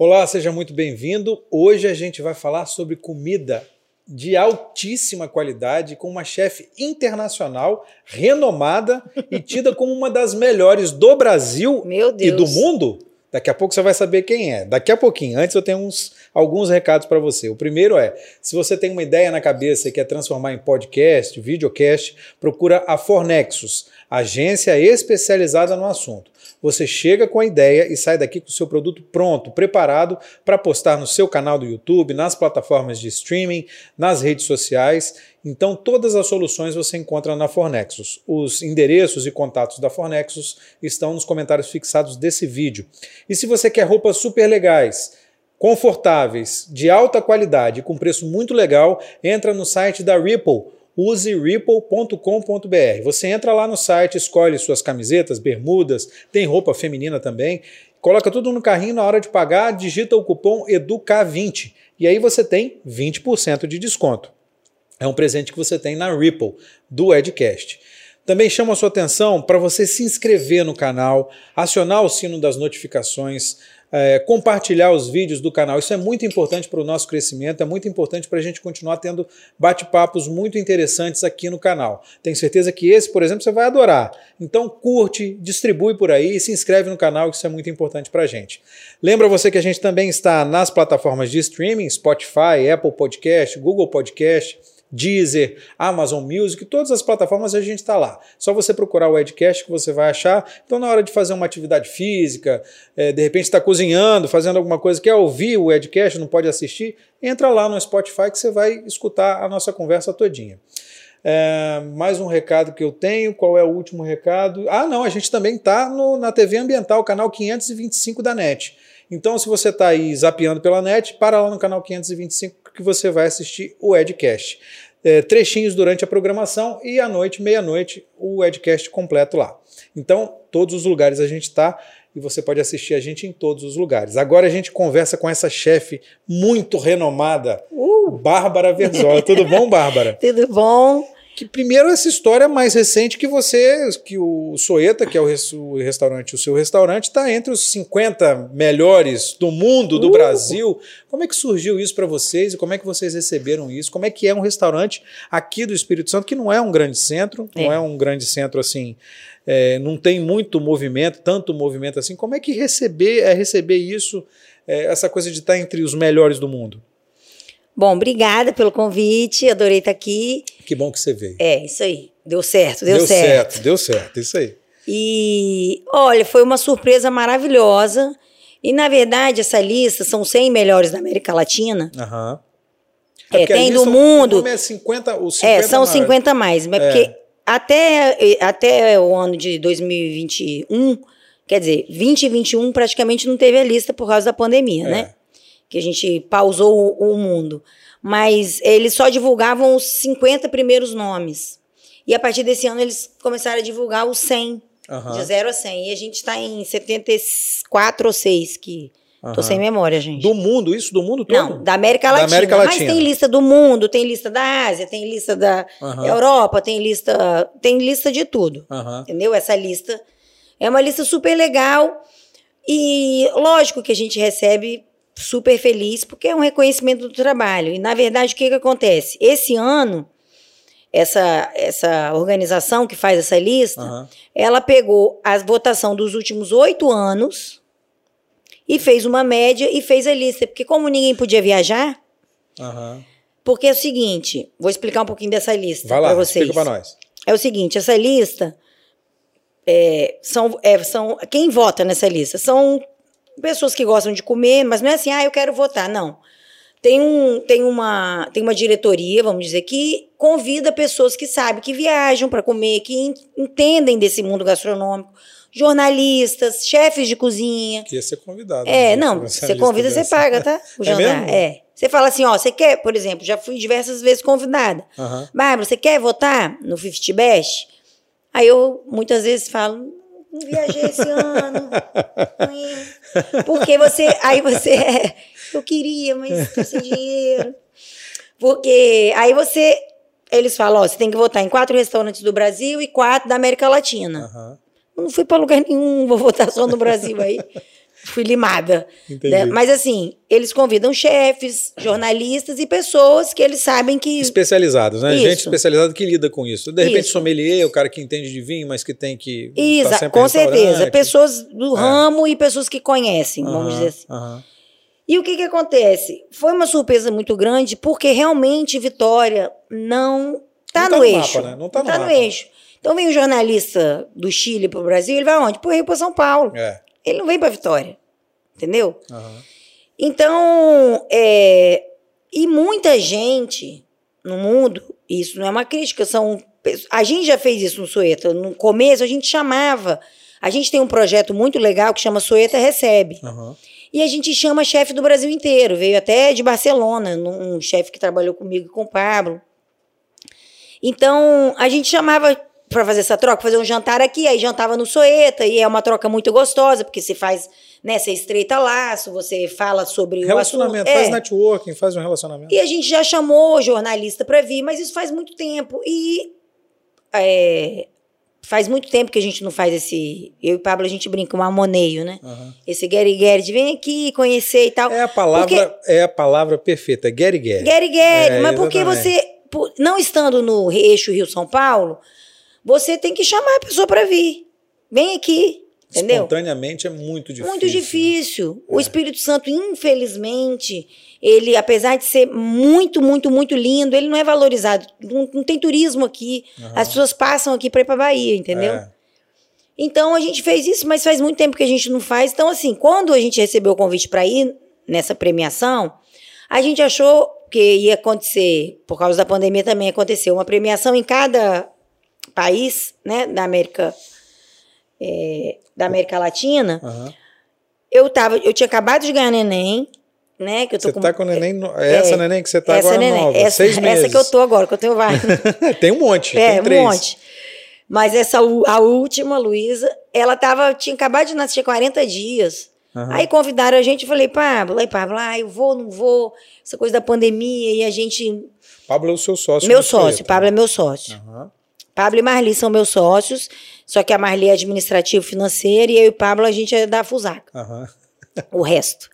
Olá, seja muito bem-vindo. Hoje a gente vai falar sobre comida de altíssima qualidade com uma chefe internacional, renomada e tida como uma das melhores do Brasil e do mundo. Daqui a pouco você vai saber quem é. Daqui a pouquinho. Antes eu tenho uns, alguns recados para você. O primeiro é: se você tem uma ideia na cabeça e quer transformar em podcast, videocast, procura a Fornexus, agência especializada no assunto. Você chega com a ideia e sai daqui com o seu produto pronto, preparado para postar no seu canal do YouTube, nas plataformas de streaming, nas redes sociais. Então, todas as soluções você encontra na Fornexus. Os endereços e contatos da Fornexus estão nos comentários fixados desse vídeo. E se você quer roupas super legais, confortáveis, de alta qualidade com preço muito legal, entra no site da Ripple use ripple.com.br. Você entra lá no site, escolhe suas camisetas, bermudas, tem roupa feminina também, coloca tudo no carrinho na hora de pagar, digita o cupom EDUCA20 e aí você tem 20% de desconto. É um presente que você tem na Ripple do Edcast. Também chamo a sua atenção para você se inscrever no canal, acionar o sino das notificações, é, compartilhar os vídeos do canal. Isso é muito importante para o nosso crescimento, é muito importante para a gente continuar tendo bate-papos muito interessantes aqui no canal. Tenho certeza que esse, por exemplo, você vai adorar. Então curte, distribui por aí, se inscreve no canal, isso é muito importante para a gente. Lembra você que a gente também está nas plataformas de streaming, Spotify, Apple Podcast, Google Podcast, Deezer, Amazon Music, todas as plataformas a gente está lá. Só você procurar o Edcast que você vai achar. Então, na hora de fazer uma atividade física, é, de repente está cozinhando, fazendo alguma coisa, quer ouvir o Edcast, não pode assistir, entra lá no Spotify que você vai escutar a nossa conversa todinha. É, mais um recado que eu tenho. Qual é o último recado? Ah, não, a gente também está na TV Ambiental, canal 525 da NET. Então, se você está aí zapeando pela net, para lá no canal 525 que você vai assistir o Edcast. É, trechinhos durante a programação e à noite, meia-noite, o Edcast completo lá. Então, todos os lugares a gente está e você pode assistir a gente em todos os lugares. Agora a gente conversa com essa chefe muito renomada, uh! Bárbara Verzola. Tudo bom, Bárbara? Tudo bom que primeiro essa história mais recente que você, que o Soeta, que é o, restaurante, o seu restaurante, está entre os 50 melhores do mundo, do uh. Brasil. Como é que surgiu isso para vocês e como é que vocês receberam isso? Como é que é um restaurante aqui do Espírito Santo, que não é um grande centro, é. não é um grande centro assim, é, não tem muito movimento, tanto movimento assim. Como é que receber, é receber isso, é, essa coisa de estar entre os melhores do mundo? Bom, obrigada pelo convite, adorei estar aqui. Que bom que você veio. É, isso aí. Deu certo, deu, deu certo. certo. Deu certo, isso aí. E, olha, foi uma surpresa maravilhosa. E, na verdade, essa lista são 100 melhores da América Latina. Aham. É, é tem do mundo. É 50, os 50 é, são 50 mais. Mas é. porque até, até o ano de 2021, quer dizer, 2021 praticamente não teve a lista por causa da pandemia, é. né? Que a gente pausou o, o mundo. Mas eles só divulgavam os 50 primeiros nomes. E a partir desse ano eles começaram a divulgar os 100, uhum. de 0 a 100. E a gente está em 74 ou 6, que Uhum. Tô sem memória, gente. Do mundo, isso do mundo todo? Não, da América Latina. Da América Latina. Mas tem lista do mundo, tem lista da Ásia, tem lista da uhum. Europa, tem lista, tem lista de tudo. Uhum. Entendeu? Essa lista é uma lista super legal. E lógico que a gente recebe super feliz, porque é um reconhecimento do trabalho. E, na verdade, o que, que acontece? Esse ano, essa, essa organização que faz essa lista, uhum. ela pegou a votação dos últimos oito anos e fez uma média e fez a lista. Porque como ninguém podia viajar, uhum. porque é o seguinte, vou explicar um pouquinho dessa lista para vocês. Explica para nós. É o seguinte, essa lista é, são, é, são quem vota nessa lista são pessoas que gostam de comer, mas não é assim, ah, eu quero votar, não. Tem, um, tem, uma, tem uma diretoria, vamos dizer, que convida pessoas que sabem, que viajam para comer, que entendem desse mundo gastronômico, jornalistas, chefes de cozinha. Que ia ser convidado. É, né? não, você convida, você paga, tá? O é jantar. Mesmo? É. Você fala assim, ó, você quer, por exemplo, já fui diversas vezes convidada. Uhum. Bárbara, você quer votar no 50 Best? Aí eu muitas vezes falo, não viajei esse ano. Porque você. Aí você. É, eu queria, mas tô sem dinheiro. Porque aí você. Eles falam: ó, você tem que votar em quatro restaurantes do Brasil e quatro da América Latina. Uhum. Eu não fui para lugar nenhum, vou votar só no Brasil aí. Fui limada. Né? Mas assim, eles convidam chefes, jornalistas e pessoas que eles sabem que. Especializados, né? Isso. Gente especializada que lida com isso. De repente, isso. sommelier, o cara que entende de vinho, mas que tem que. Isso, com certeza. Pessoas do é. ramo e pessoas que conhecem, vamos dizer assim. E o que, que acontece? Foi uma surpresa muito grande, porque realmente Vitória não está no, tá no, eixo. Mapa, né? Não está no, tá no eixo. Então vem um jornalista do Chile para o Brasil, ele vai onde? Para Rio para São Paulo. É. Ele não vem para Vitória. Entendeu? Uhum. Então, é, e muita gente no mundo, isso não é uma crítica, são. A gente já fez isso no Sueta. No começo, a gente chamava. A gente tem um projeto muito legal que chama Sueta Recebe. Uhum. E a gente chama chefe do Brasil inteiro. Veio até de Barcelona, um chefe que trabalhou comigo e com o Pablo. Então, a gente chamava para fazer essa troca, fazer um jantar aqui, aí jantava no Soeta, e é uma troca muito gostosa, porque se faz, né, você estreita laço, você fala sobre relacionamento, o assunto. faz é. networking, faz um relacionamento. E a gente já chamou jornalista para vir, mas isso faz muito tempo. E é, faz muito tempo que a gente não faz esse. Eu e Pablo, a gente brinca, um amoneio, né? Uhum. Esse Gary Gary de vem aqui conhecer e tal. É a palavra, porque... é a palavra perfeita, Gary Gary. Gary Gary, é, mas porque você, não estando no eixo Rio-São Paulo, você tem que chamar a pessoa para vir. Vem aqui. Entendeu? Espontaneamente é muito difícil. Muito difícil. É. O Espírito Santo, infelizmente, ele, apesar de ser muito, muito, muito lindo, ele não é valorizado. Não, não tem turismo aqui. Uhum. As pessoas passam aqui para ir para Bahia, entendeu? É. Então a gente fez isso, mas faz muito tempo que a gente não faz. Então, assim, quando a gente recebeu o convite para ir nessa premiação, a gente achou que ia acontecer, por causa da pandemia também aconteceu, uma premiação em cada país, né, da América, é, da América Latina, uhum. eu tava, eu tinha acabado de ganhar neném, né, que eu tô você com, tá com neném, é, essa neném que você tá agora neném, nova, essa, seis meses. Essa que eu tô agora, que eu tenho vários. tem um monte, é, tem três. um monte. Mas essa, a última, Luísa, ela tava, tinha acabado de nascer, tinha 40 dias. Uhum. Aí convidaram a gente, eu falei, Pablo, aí Pablo, ah, eu vou, não vou, essa coisa da pandemia, e a gente... Pablo é o seu sócio. Meu sócio, Pablo é meu sócio. Uhum. Pablo e Marli são meus sócios, só que a Marli é administrativo financeiro e eu e o Pablo a gente é da Fusaca. Uhum. o resto.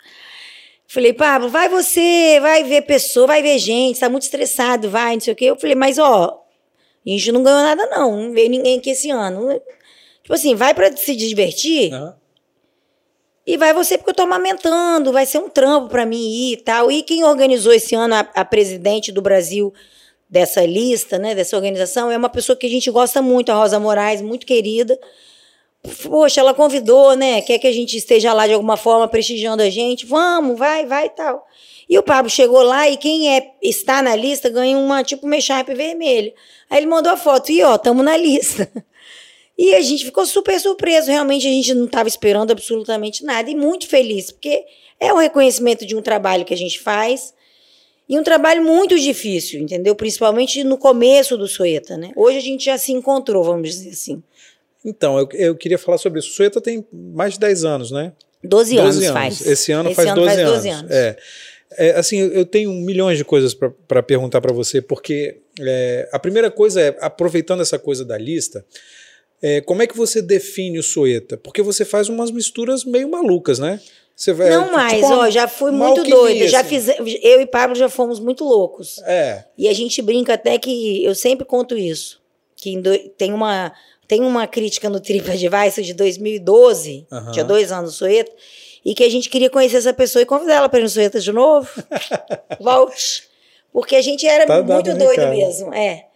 Falei, Pablo, vai você, vai ver pessoa, vai ver gente, tá muito estressado, vai, não sei o quê. Eu falei, mas ó, a gente não ganhou nada não, não veio ninguém aqui esse ano. Tipo assim, vai para se divertir uhum. e vai você porque eu tô amamentando, vai ser um trampo para mim ir e tal. E quem organizou esse ano a, a presidente do Brasil dessa lista, né, dessa organização, é uma pessoa que a gente gosta muito, a Rosa Moraes, muito querida. Poxa, ela convidou, né? Quer que a gente esteja lá de alguma forma prestigiando a gente? Vamos, vai, vai e tal. E o Pablo chegou lá e quem é, está na lista ganha uma tipo mecharpe vermelho. Aí ele mandou a foto e ó, estamos na lista. E a gente ficou super surpreso. Realmente a gente não estava esperando absolutamente nada e muito feliz, porque é o reconhecimento de um trabalho que a gente faz e um trabalho muito difícil, entendeu? Principalmente no começo do Soeta, né? Hoje a gente já se encontrou, vamos dizer assim. Então, eu, eu queria falar sobre isso. O Soeta tem mais de 10 anos, né? 12, 12 anos, anos faz. Esse ano Esse faz, ano 12, faz 12 anos. anos. É. É, assim, eu tenho milhões de coisas para perguntar para você, porque é, a primeira coisa é, aproveitando essa coisa da lista, é, como é que você define o Soeta? Porque você faz umas misturas meio malucas, né? Você vai, não tipo, mais, ó, já fui muito doida. Já assim. fiz, eu e Pablo já fomos muito loucos. É. E a gente brinca até que eu sempre conto isso, que tem uma tem uma crítica no TripAdvisor de 2012, uhum. tinha dois anos no Sueta, e que a gente queria conhecer essa pessoa e convidar ela para ir no Sueta de novo. Volte. Porque a gente era tá muito doido mesmo, é.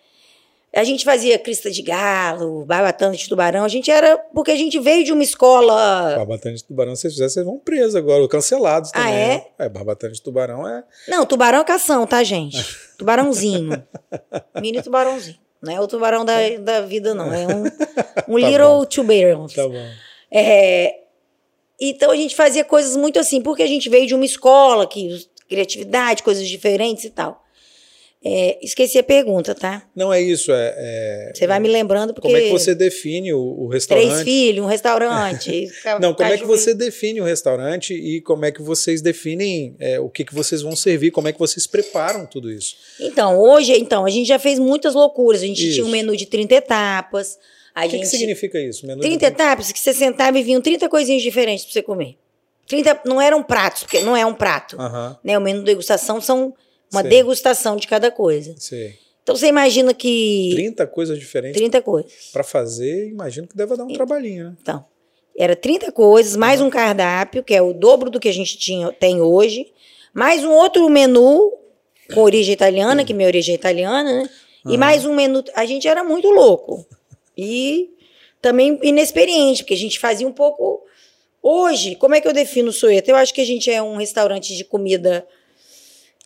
A gente fazia crista de galo, barbatana de tubarão. A gente era. Porque a gente veio de uma escola. Barbatana de tubarão, se vocês fizerem, vocês vão presos agora, cancelados ah, também. Ah, é? Né? É, barbatana de tubarão é. Não, tubarão é cação, tá, gente? Tubarãozinho. Mini tubarãozinho. Não é o tubarão da, da vida, não. É um, um tá little tubarão. Tá bom. É, então a gente fazia coisas muito assim, porque a gente veio de uma escola que criatividade, coisas diferentes e tal. É, esqueci a pergunta, tá? Não é isso. É, é, você vai me lembrando porque. Como é que você define o, o restaurante? Três filhos, um restaurante. Não, como é que você define o restaurante e como é que vocês definem é, o que, que vocês vão servir? Como é que vocês preparam tudo isso? Então, hoje, então, a gente já fez muitas loucuras. A gente isso. tinha um menu de 30 etapas. O que, gente... que significa isso? Menu 30 de... etapas, que você sentava e vinham 30 coisinhas diferentes para você comer. 30, não eram pratos, porque não é um prato. Uhum. Né? O menu degustação são uma degustação de cada coisa. Sim. Então você imagina que. 30 coisas diferentes. 30 coisas. Para fazer, imagino que deve dar um e... trabalhinho, né? Então. Era 30 coisas, mais um cardápio, que é o dobro do que a gente tinha, tem hoje, mais um outro menu com origem italiana, que minha origem é italiana, né? Uhum. E mais um menu. A gente era muito louco. E também inexperiente, porque a gente fazia um pouco. Hoje, como é que eu defino o Soeta? Eu acho que a gente é um restaurante de comida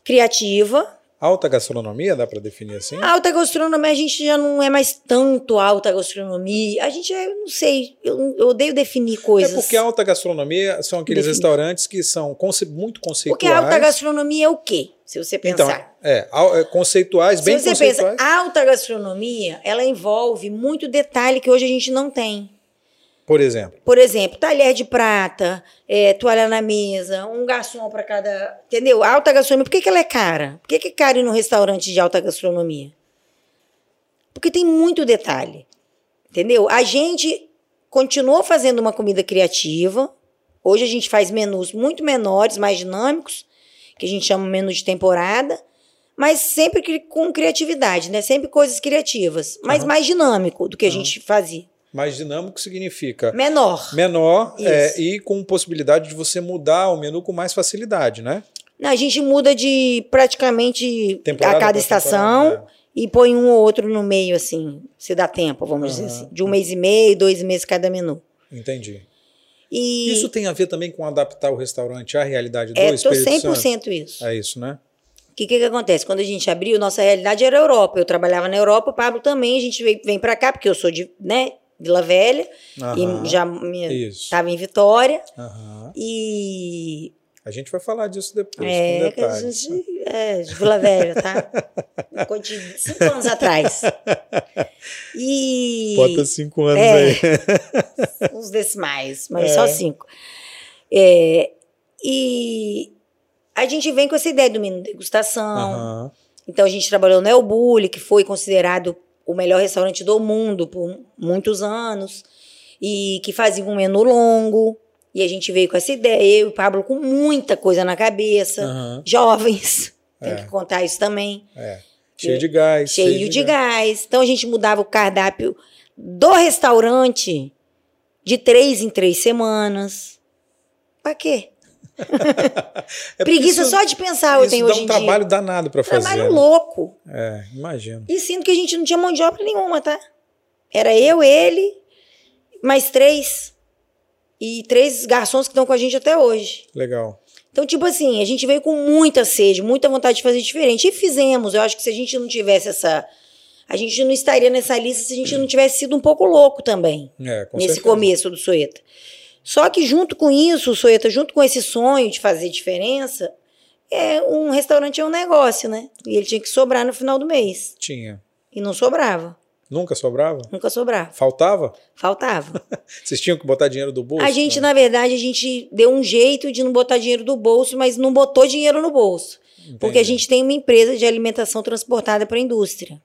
criativa. Alta gastronomia, dá para definir assim? Alta gastronomia, a gente já não é mais tanto alta gastronomia. A gente é, não sei, eu, eu odeio definir coisas. É porque alta gastronomia são aqueles definir. restaurantes que são conce muito conceituais. Porque alta gastronomia é o quê? Se você então, pensar. Então, é, conceituais, bem conceituais. Se você pensa, alta gastronomia, ela envolve muito detalhe que hoje a gente não tem. Por exemplo? Por exemplo, talher de prata, é, toalha na mesa, um garçom para cada. Entendeu? Alta gastronomia. Por que, que ela é cara? Por que, que é cara ir num restaurante de alta gastronomia? Porque tem muito detalhe. Entendeu? A gente continuou fazendo uma comida criativa. Hoje a gente faz menus muito menores, mais dinâmicos, que a gente chama menu de temporada, mas sempre com criatividade, né? Sempre coisas criativas, mas uhum. mais dinâmico do que a uhum. gente fazia. Mais dinâmico significa menor. Menor é, e com possibilidade de você mudar o menu com mais facilidade, né? Não, a gente muda de praticamente temporada a cada estação é. e põe um ou outro no meio, assim, se dá tempo, vamos uhum. dizer assim. De um mês e meio, dois meses cada menu. Entendi. E... Isso tem a ver também com adaptar o restaurante à realidade do é, Espírito 100% Santo? isso. É isso, né? O que, que, que, acontece? Quando a gente abriu, nossa realidade era a Europa. Eu trabalhava na Europa, o Pablo também. A gente vem, vem para cá, porque eu sou de, né, Vila Velha, e já estava em Vitória. E. A gente vai falar disso depois. É, com a gente, é, de Vila Velha, tá? de cinco anos atrás. E. Bota cinco anos é, aí. uns decimais, mas é. só cinco. É, e a gente vem com essa ideia do menu degustação. Uhum. Então a gente trabalhou no El Bulli, que foi considerado o melhor restaurante do mundo por muitos anos e que fazia um menu longo. E a gente veio com essa ideia, eu e o Pablo com muita coisa na cabeça, uhum. jovens, tem é. que contar isso também. É. Cheio de gás. Cheio, cheio de, de gás. gás. Então a gente mudava o cardápio do restaurante de três em três semanas. Pra quê? é Preguiça isso, só de pensar eu tenho hoje em dia. dá um trabalho danado para fazer. Trabalho né? louco. É, imagino. E sinto que a gente não tinha mão de obra nenhuma, tá? Era eu, ele, mais três. E três garçons que estão com a gente até hoje. Legal. Então, tipo assim, a gente veio com muita sede, muita vontade de fazer diferente. E fizemos. Eu acho que se a gente não tivesse essa. A gente não estaria nessa lista se a gente não tivesse sido um pouco louco também. É, nesse certeza. começo do Sueta. Só que junto com isso, Soeta, junto com esse sonho de fazer diferença, é um restaurante é um negócio, né? E ele tinha que sobrar no final do mês. Tinha. E não sobrava. Nunca sobrava? Nunca sobrava. Faltava? Faltava. Vocês tinham que botar dinheiro do bolso? A gente, né? na verdade, a gente deu um jeito de não botar dinheiro do bolso, mas não botou dinheiro no bolso. Entendi. Porque a gente tem uma empresa de alimentação transportada para a indústria.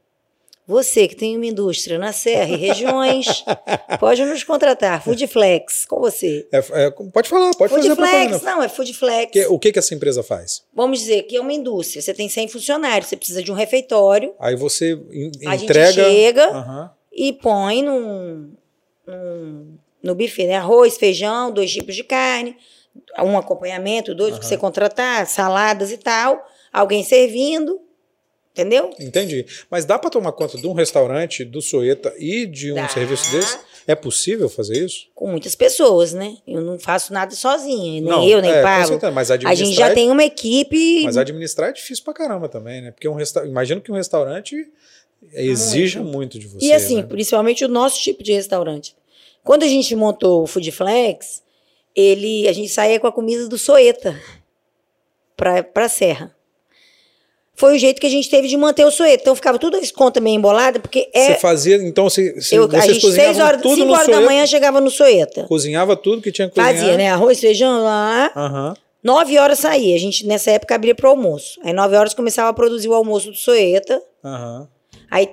Você que tem uma indústria na Serra e regiões, pode nos contratar. Foodflex, com você. É, é, pode falar, pode Foodflex, fazer Foodflex, não, é Foodflex. Que, o que, que essa empresa faz? Vamos dizer que é uma indústria. Você tem 100 funcionários, você precisa de um refeitório. Aí você in, a entrega... gente chega uhum. e põe num, num, no buffet, né? Arroz, feijão, dois tipos de carne, um acompanhamento, dois uhum. que você contratar, saladas e tal. Alguém servindo Entendeu? Entendi. Mas dá para tomar conta de um restaurante, do Soeta e de um dá. serviço desse? É possível fazer isso? Com muitas pessoas, né? Eu não faço nada sozinha, nem não, eu, nem é, Pablo. Certeza, mas a gente já é... tem uma equipe. Mas administrar é difícil pra caramba também, né? Porque um resta... imagino que um restaurante exija muito, muito de você. E assim, né? principalmente o nosso tipo de restaurante. Quando a gente montou o Foodflex, ele, a gente saía com a comida do Soeta para pra Serra foi o jeito que a gente teve de manter o Soeto. Então ficava tudo as contas meio embolada, porque é. Você fazia, então você, eu, a gente, seis horas, tudo 5 horas da manhã chegava no Soeta. Cozinhava tudo que tinha que cozinhar. Fazia, né? Arroz, feijão lá. Uhum. Nove horas saía. A gente, nessa época, abria para o almoço. Aí, nove horas, começava a produzir o almoço do Soeta. Uhum. Aí,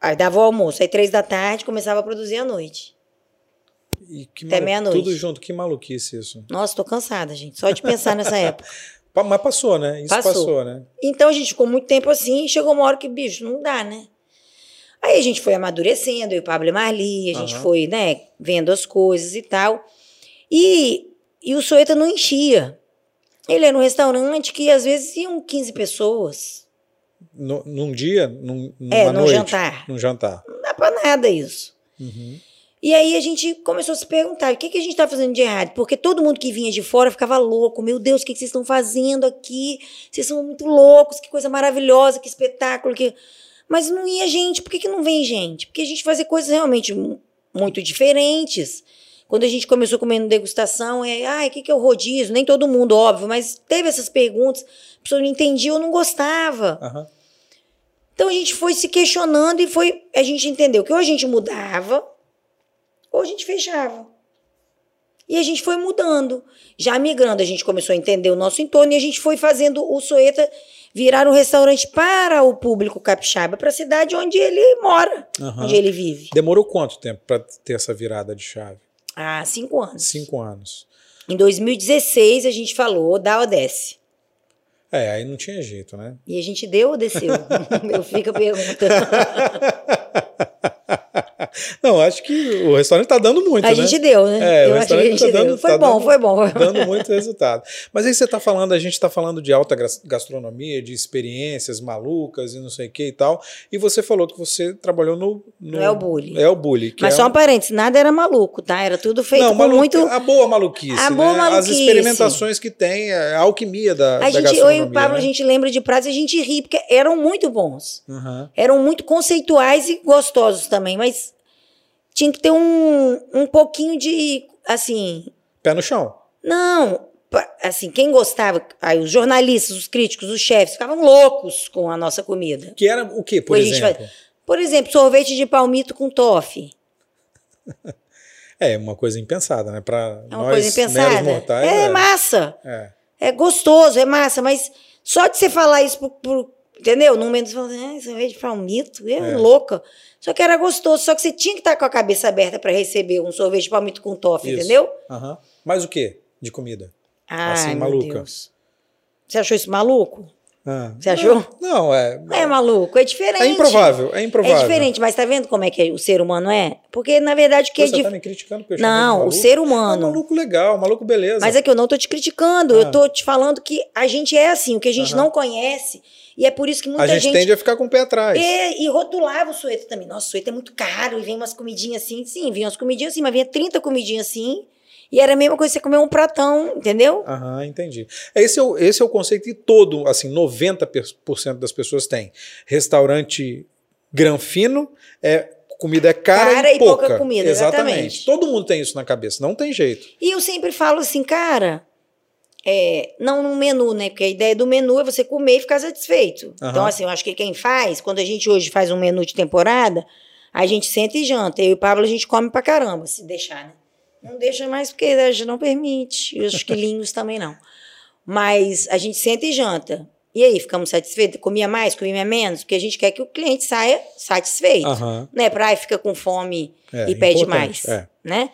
aí dava o almoço. Aí, três da tarde, começava a produzir à noite. E que Até meia-noite. Tudo junto, que maluquice isso. Nossa, tô cansada, gente, só de pensar nessa época. Mas passou, né? Isso passou. passou, né? Então a gente ficou muito tempo assim e chegou uma hora que, bicho, não dá, né? Aí a gente foi amadurecendo, eu e o Pablo e Marli, a gente uhum. foi, né, vendo as coisas e tal. E, e o Soeta não enchia. Ele era um restaurante que às vezes iam 15 pessoas. No, num dia? Num, numa é, num noite, jantar. Num jantar. Não dá pra nada isso. Uhum. E aí a gente começou a se perguntar, o que, que a gente está fazendo de errado? Porque todo mundo que vinha de fora ficava louco. Meu Deus, o que, que vocês estão fazendo aqui? Vocês são muito loucos, que coisa maravilhosa, que espetáculo. Que... Mas não ia gente. Por que, que não vem gente? Porque a gente fazia coisas realmente muito diferentes. Quando a gente começou comendo degustação, é, ah, o que, que é o rodízio? Nem todo mundo, óbvio, mas teve essas perguntas, a pessoa não entendia ou não gostava. Uhum. Então a gente foi se questionando e foi, a gente entendeu que ou a gente mudava, ou a gente fechava. E a gente foi mudando. Já migrando, a gente começou a entender o nosso entorno e a gente foi fazendo o Soeta virar um restaurante para o público capixaba, para a cidade onde ele mora, uhum. onde ele vive. Demorou quanto tempo para ter essa virada de chave? Ah, cinco anos. Cinco anos. Em 2016 a gente falou, dá ou desce. É, aí não tinha jeito, né? E a gente deu ou desceu? Eu fico perguntando. Não, acho que o restaurante está dando muito. A né? gente deu, né? É, Eu o restaurante está dando. Foi, tá bom, dando, foi bom, foi bom. Dando muito resultado. Mas aí você está falando, a gente está falando de alta gastronomia, de experiências malucas e não sei o que e tal. E você falou que você trabalhou no. no é o Bully. É o Bully. Mas é só um parênteses, nada era maluco, tá? Era tudo feito não, maluco, muito. A boa maluquice. A boa né? maluquice. As experimentações que tem, a alquimia da, a da gente, gastronomia. Eu e o Pablo, né? a gente lembra de pratos e a gente ri, porque eram muito bons. Uhum. Eram muito conceituais e gostosos também, mas tinha que ter um, um pouquinho de, assim... Pé no chão. Não, assim, quem gostava, aí os jornalistas, os críticos, os chefes, ficavam loucos com a nossa comida. Que era o quê, por exemplo? por exemplo, sorvete de palmito com toffee. É, uma coisa impensada, né? Para é uma nós, coisa impensada. Mortais, é, é, massa. É. é gostoso, é massa, mas só de você falar isso pro, pro entendeu? Num momento você fala, ah, sorvete de palmito, é, é louca. Só que era gostoso, só que você tinha que estar com a cabeça aberta para receber um sorvete de palmito com toffee, isso. entendeu? Uhum. Mas o que de comida? Ah, assim, maluca. Deus. Você achou isso maluco? Ah, Você achou? Não, não é. É maluco, é diferente. É improvável, é improvável. É diferente, mas tá vendo como é que o ser humano é? Porque, na verdade, o que Você é. Você tá me criticando porque eu Não, o ser humano. É um maluco legal, maluco beleza. Mas é que eu não tô te criticando, ah. eu tô te falando que a gente é assim, o que a gente não conhece. E é por isso que muita gente. A gente, gente tende a ficar com o pé atrás. É, e rotulava o sueto também. Nossa, o sueto é muito caro. E vem umas comidinhas assim. Sim, vinha umas comidinhas assim, mas vinha 30 comidinhas assim. E era a mesma coisa que você comer um pratão, entendeu? Aham, entendi. Esse é o, esse é o conceito que todo, assim, 90% das pessoas têm. Restaurante granfino é comida é cara, cara e, e pouca. pouca comida, exatamente. exatamente. Todo mundo tem isso na cabeça, não tem jeito. E eu sempre falo assim, cara, é, não no menu, né? Porque a ideia do menu é você comer e ficar satisfeito. Uhum. Então, assim, eu acho que quem faz, quando a gente hoje faz um menu de temporada, a gente senta e janta. Eu e o Pablo, a gente come pra caramba, se deixar, né? Não deixa mais porque a gente não permite. E os quilinhos também não. Mas a gente senta e janta. E aí, ficamos satisfeitos? Comia mais, comia menos? Porque a gente quer que o cliente saia satisfeito. Uhum. Né? Pra aí fica com fome é, e pede mais. É. Né?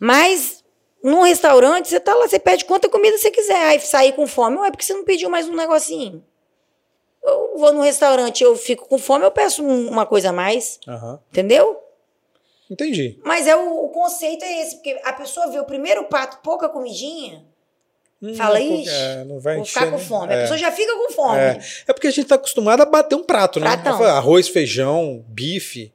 Mas num restaurante, você tá lá, você pede quanta comida você quiser. Aí sair com fome, não é porque você não pediu mais um negocinho. Eu vou num restaurante, eu fico com fome, eu peço uma coisa a mais. Uhum. Entendeu? Entendi. Mas é o, o, conceito é esse, porque a pessoa vê o primeiro prato, pouca comidinha, hum, fala, ixi, é, não vai vou encher, ficar com né? fome. É. A pessoa já fica com fome. É, é porque a gente tá acostumado a bater um prato, né? Pratão. Arroz, feijão, bife,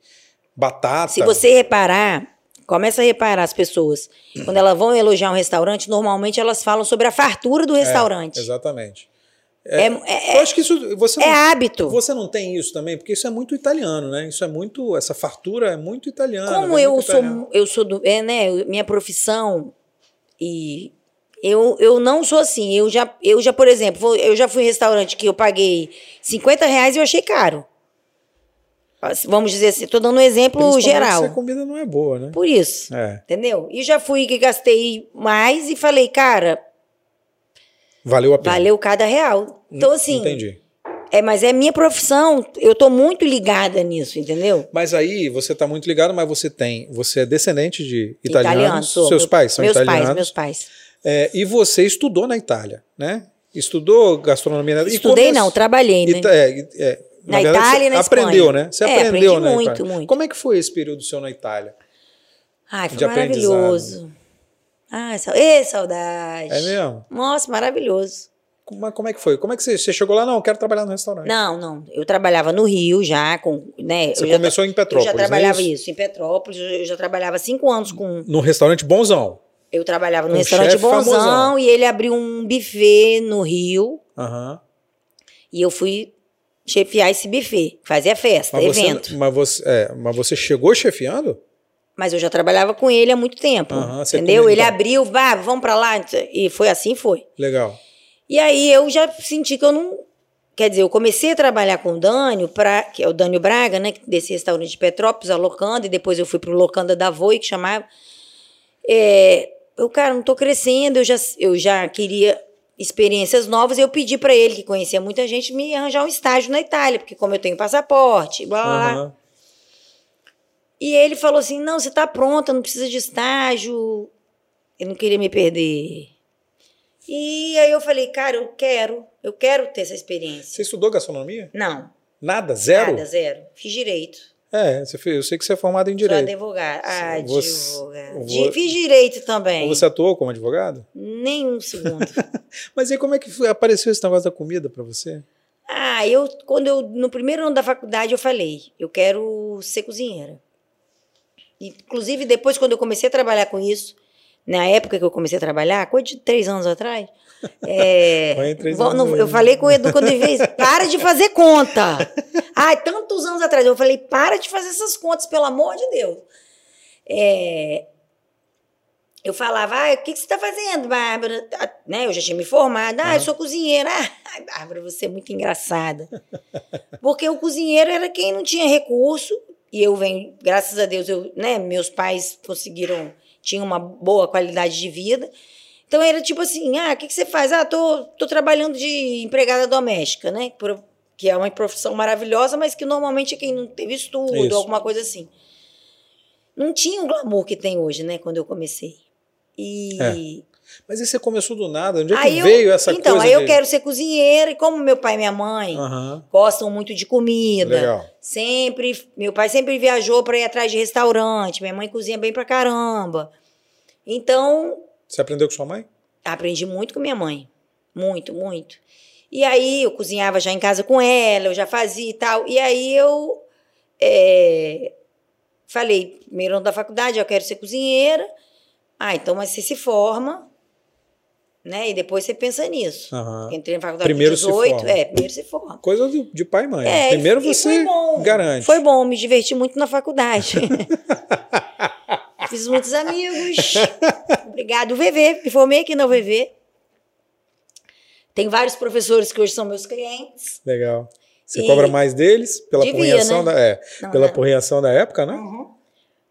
batata. Se você reparar, começa a reparar as pessoas, quando elas vão elogiar um restaurante, normalmente elas falam sobre a fartura do é, restaurante. exatamente. É, é, eu acho que isso você é não, hábito. Você não tem isso também, porque isso é muito italiano, né? Isso é muito essa fartura é muito italiana. Como é eu sou italiano. eu sou do, é, né, minha profissão e eu, eu não sou assim. Eu já eu já por exemplo, eu já fui em restaurante que eu paguei 50 reais e eu achei caro. Vamos dizer assim, estou dando um exemplo geral. Se a comida não é boa, né? Por isso. É. Entendeu? E já fui que gastei mais e falei, cara, Valeu a pena. Valeu cada real. Então, assim. Entendi. é, mas é minha profissão. Eu tô muito ligada nisso, entendeu? Mas aí você tá muito ligado, mas você tem, você é descendente de italianos. Italiano, sou. Seus pais são meus italianos. Meus pais, meus pais. É, e você estudou na Itália, né? Estudou gastronomia na Estudei não, trabalhei, né? É, é, na, na verdade, Itália e na aprendeu, Espanha. né? Você é, aprendeu, né? muito, muito. Como é que foi esse período seu na Itália? Ai, foi maravilhoso. Ai, ê, saudade. É mesmo? Nossa, maravilhoso. Como, como é que foi? Como é que você, você chegou lá? Não, quero trabalhar no restaurante. Não, não. Eu trabalhava no Rio já, com, né? Você começou já, em Petrópolis, Eu já trabalhava é isso? isso? em Petrópolis. Eu já trabalhava cinco anos com... No restaurante bonzão? Eu trabalhava no um restaurante bonzão famosão. e ele abriu um buffet no Rio. Aham. E eu fui chefiar esse buffet, fazia festa, mas evento. Você, mas, você, é, mas você chegou chefiando? Mas eu já trabalhava com ele há muito tempo, uhum, entendeu? Ele abriu, vá, vamos para lá, e foi assim, foi. Legal. E aí eu já senti que eu não... Quer dizer, eu comecei a trabalhar com o Dânio, pra, que é o Dânio Braga, né, desse restaurante de Petrópolis, a Locanda, e depois eu fui pro Locanda da Voi, que chamava. É, eu, cara, não tô crescendo, eu já, eu já queria experiências novas, eu pedi para ele, que conhecia muita gente, me arranjar um estágio na Itália, porque como eu tenho passaporte, blá, blá, uhum. E ele falou assim: não, você está pronta, não precisa de estágio. Eu não queria me perder. E aí eu falei, cara, eu quero, eu quero ter essa experiência. Você estudou gastronomia? Não. Nada? Zero? Nada, zero. Fiz direito. É, você fez, eu sei que você é formado em direito. Sou advogado. Ah, você. Vou... Fiz direito também. Você atuou como advogado? Nem um segundo. Mas aí como é que foi, apareceu esse negócio da comida para você? Ah, eu quando eu no primeiro ano da faculdade eu falei, eu quero ser cozinheira. Inclusive, depois, quando eu comecei a trabalhar com isso, na época que eu comecei a trabalhar, coisa de três anos atrás, é, vou, não, eu falei com o Edu quando ele fez, para de fazer conta. Ai, tantos anos atrás, eu falei, para de fazer essas contas, pelo amor de Deus. É, eu falava, ah, o que, que você está fazendo, Bárbara? Ah, né, eu já tinha me formado. Ah, eu sou cozinheira. Ah, Bárbara, você é muito engraçada. Porque o cozinheiro era quem não tinha recurso e eu venho, graças a Deus, eu, né, meus pais conseguiram, tinham uma boa qualidade de vida. Então era tipo assim, ah, o que, que você faz? Ah, tô, tô trabalhando de empregada doméstica, né? Por, que é uma profissão maravilhosa, mas que normalmente é quem não teve estudo, Isso. alguma coisa assim. Não tinha o glamour que tem hoje, né, quando eu comecei. E é. Mas e você começou do nada? Onde é que eu, veio essa então, coisa? Então, aí eu quero ser cozinheira, e como meu pai e minha mãe uhum. gostam muito de comida, Legal. Sempre, meu pai sempre viajou para ir atrás de restaurante, minha mãe cozinha bem pra caramba. Então. Você aprendeu com sua mãe? Aprendi muito com minha mãe. Muito, muito. E aí eu cozinhava já em casa com ela, eu já fazia e tal. E aí eu é, falei, primeiro ano da faculdade, eu quero ser cozinheira. Ah, então, mas você se forma, né? E depois você pensa nisso. Uhum. Entrei na faculdade primeiro 18, se é, primeiro se forma. Coisa de, de pai e mãe. É, primeiro e, você foi bom, garante. Foi bom, me diverti muito na faculdade. Fiz muitos amigos. Obrigado, VV. Me formei aqui na VV. Tem vários professores que hoje são meus clientes. Legal. Você e cobra mais deles pela devia, né? da, é, não, pela não. da época, né? Uhum.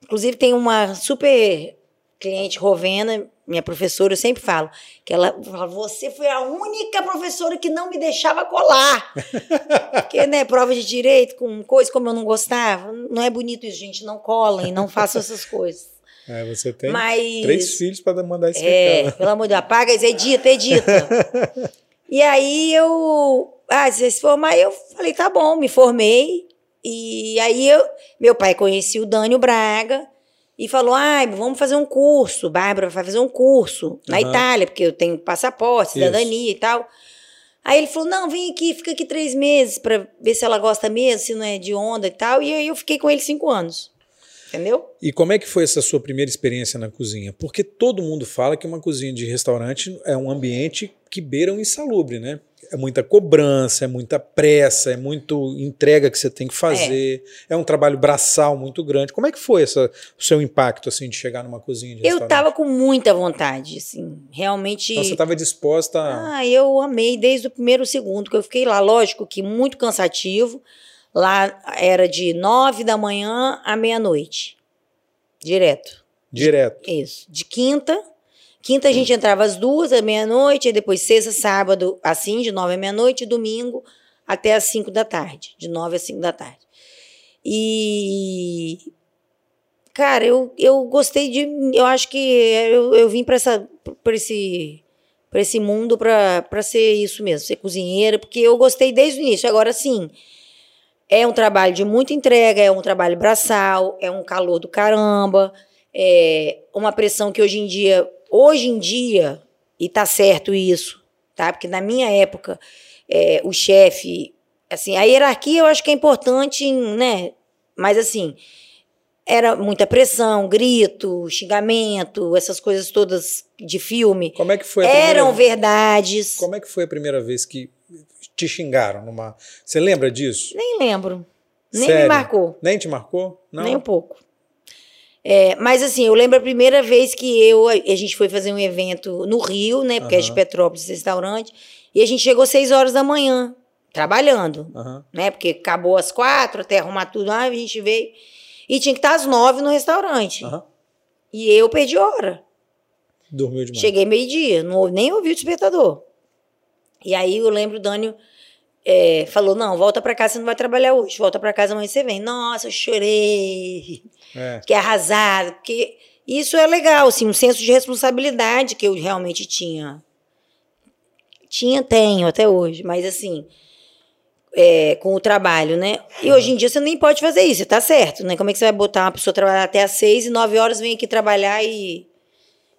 Inclusive tem uma super cliente Rovena, minha professora, eu sempre falo, que ela fala, você foi a única professora que não me deixava colar. Porque, né, prova de direito, com coisas como eu não gostava, não é bonito isso, gente, não colem, não façam essas coisas. É, você tem Mas, três filhos para mandar esse é, pelo amor de Deus, apaga isso, edita, edita. e aí eu, ah, você se formar, eu falei, tá bom, me formei, e aí eu, meu pai conhecia o Dânio Braga, e falou: ah, vamos fazer um curso. Bárbara vai fazer um curso na uhum. Itália, porque eu tenho passaporte, cidadania Isso. e tal. Aí ele falou: não, vem aqui, fica aqui três meses para ver se ela gosta mesmo, se não é de onda e tal. E aí eu fiquei com ele cinco anos. Entendeu? E como é que foi essa sua primeira experiência na cozinha? Porque todo mundo fala que uma cozinha de restaurante é um ambiente que beira um insalubre, né? É muita cobrança, é muita pressa, é muito entrega que você tem que fazer. É, é um trabalho braçal muito grande. Como é que foi essa, o seu impacto assim de chegar numa cozinha de Eu estava com muita vontade, assim, realmente. Então você estava disposta a... Ah, eu amei desde o primeiro segundo que eu fiquei lá. Lógico que muito cansativo. Lá era de nove da manhã à meia-noite. Direto. Direto. Isso. De quinta Quinta a gente entrava às duas, à meia-noite, e depois sexta, sábado, assim, de nove à meia-noite, domingo, até as 5 da tarde, de 9 às 5 da tarde. E cara, eu, eu gostei de, eu acho que eu, eu vim para essa para esse esse mundo para ser isso mesmo, ser cozinheira, porque eu gostei desde o início. Agora sim, é um trabalho de muita entrega, é um trabalho braçal, é um calor do caramba, é uma pressão que hoje em dia, hoje em dia, e tá certo isso, tá? Porque na minha época, é, o chefe, assim, a hierarquia eu acho que é importante, né? Mas assim, era muita pressão, grito, xingamento, essas coisas todas de filme. Como é que foi? Eram verdades. Como é que foi a primeira vez que te xingaram numa? Você lembra disso? Nem lembro. Nem Sério? me marcou. Nem te marcou? Não. Nem um pouco. É, mas assim, eu lembro a primeira vez que eu a gente foi fazer um evento no Rio, né? Porque uhum. é de Petrópolis, restaurante, e a gente chegou às seis horas da manhã, trabalhando, uhum. né? Porque acabou às quatro, até arrumar tudo lá, a gente veio. E tinha que estar às nove no restaurante. Uhum. E eu perdi hora. Dormiu demais. Cheguei meio-dia, nem ouvi o despertador. E aí eu lembro o Dânio é, falou: não, volta para casa, você não vai trabalhar hoje. Volta para casa, amanhã você vem. Nossa, eu chorei. É. Fiquei arrasada. Porque isso é legal, assim, um senso de responsabilidade que eu realmente tinha. Tinha, tenho até hoje, mas assim é, com o trabalho, né? E hoje em dia você nem pode fazer isso, tá certo, né? Como é que você vai botar uma pessoa trabalhar até às seis e nove horas vem aqui trabalhar e.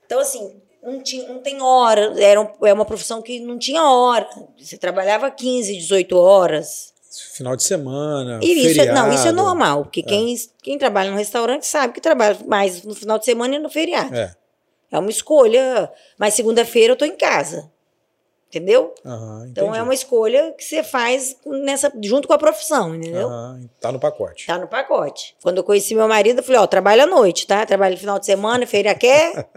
Então, assim, não, tinha, não tem hora. Era um, é uma profissão que não tinha hora. Você trabalhava 15, 18 horas. Final de semana. E isso é, não, isso é normal, porque é. Quem, quem trabalha no restaurante sabe que trabalha mais no final de semana e no feriado. É. É uma escolha. Mas segunda-feira eu tô em casa. Entendeu? Então é uma escolha que você faz nessa, junto com a profissão, entendeu? Tá no pacote. Tá no pacote. Quando eu conheci meu marido, eu falei, ó, trabalha à noite, tá? Trabalha no final de semana, feira quer?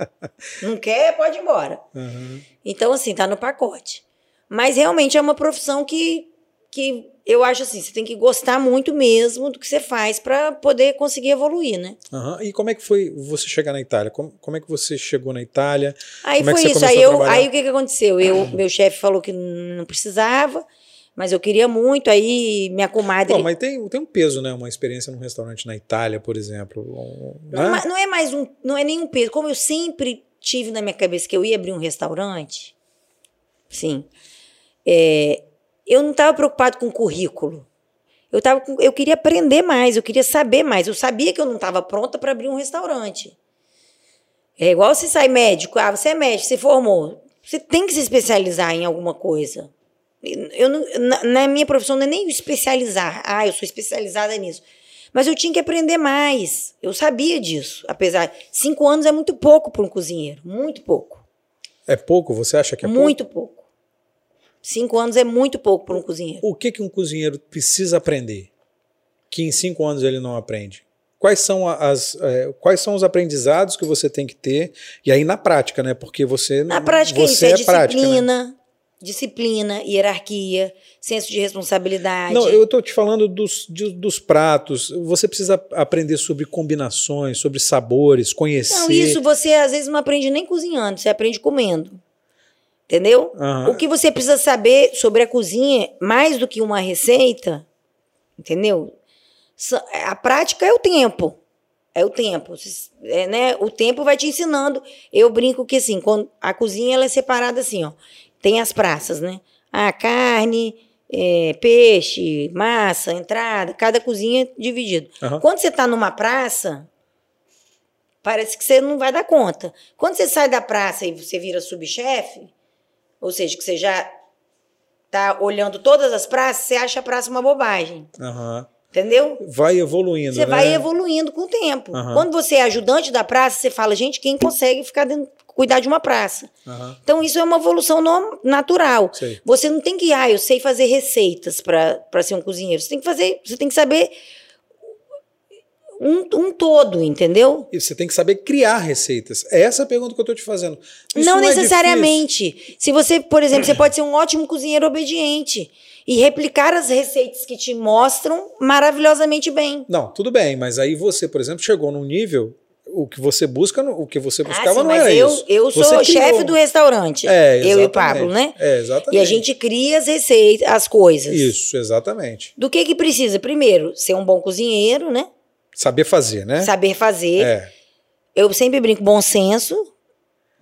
não quer, pode ir embora. Uhum. Então, assim, tá no pacote. Mas realmente é uma profissão que, que eu acho assim, você tem que gostar muito mesmo do que você faz para poder conseguir evoluir, né? Uhum. E como é que foi você chegar na Itália? Como, como é que você chegou na Itália? Aí como é foi é isso. Aí, eu, aí o que, que aconteceu? Eu, meu chefe falou que não precisava, mas eu queria muito. Aí minha comadre. Bom, mas tem, tem um peso, né? Uma experiência num restaurante na Itália, por exemplo. Não, né? não é mais um, não é nenhum peso. Como eu sempre tive na minha cabeça que eu ia abrir um restaurante, sim. É, eu não estava preocupado com o currículo. Eu, tava, eu queria aprender mais, eu queria saber mais. Eu sabia que eu não estava pronta para abrir um restaurante. É igual você sai médico. Ah, você é médico, você formou. Você tem que se especializar em alguma coisa. Eu não, na, na minha profissão não é nem especializar. Ah, eu sou especializada nisso. Mas eu tinha que aprender mais. Eu sabia disso. Apesar. Cinco anos é muito pouco para um cozinheiro. Muito pouco. É pouco? Você acha que é muito pouco? Muito pouco. Cinco anos é muito pouco para um cozinheiro. O que, que um cozinheiro precisa aprender que em cinco anos ele não aprende? Quais são, as, é, quais são os aprendizados que você tem que ter? E aí na prática, né? Porque você. Na prática, você isso é, é disciplina. Prática, né? disciplina, hierarquia, senso de responsabilidade. Não, eu estou te falando dos, de, dos pratos. Você precisa aprender sobre combinações, sobre sabores, conhecer. Não, isso você às vezes não aprende nem cozinhando, você aprende comendo. Entendeu? Uhum. O que você precisa saber sobre a cozinha, mais do que uma receita, entendeu? A prática é o tempo. É o tempo. É, né? O tempo vai te ensinando. Eu brinco que assim, quando a cozinha ela é separada assim, ó. Tem as praças, né? A carne, é, peixe, massa, entrada, cada cozinha é dividido. Uhum. Quando você está numa praça, parece que você não vai dar conta. Quando você sai da praça e você vira subchefe, ou seja, que você já tá olhando todas as praças, você acha a praça uma bobagem. Uhum. Entendeu? Vai evoluindo. Você né? vai evoluindo com o tempo. Uhum. Quando você é ajudante da praça, você fala, gente, quem consegue ficar dentro, cuidar de uma praça? Uhum. Então, isso é uma evolução natural. Sei. Você não tem que, ah, eu sei fazer receitas para ser um cozinheiro. Você tem que fazer, você tem que saber um, um todo, entendeu? E você tem que saber criar receitas. É essa a pergunta que eu estou te fazendo. Isso não, não é necessariamente. É Se você, por exemplo, você pode ser um ótimo cozinheiro obediente e replicar as receitas que te mostram maravilhosamente bem. Não, tudo bem, mas aí você, por exemplo, chegou num nível o que você busca, o que você buscava ah, sim, não era eu, isso. Eu sou chefe do restaurante. É, eu e o Pablo, né? É, exatamente. E a gente cria as receitas, as coisas. Isso, exatamente. Do que que precisa? Primeiro, ser um bom cozinheiro, né? Saber fazer, né? Saber fazer. É. Eu sempre brinco bom senso.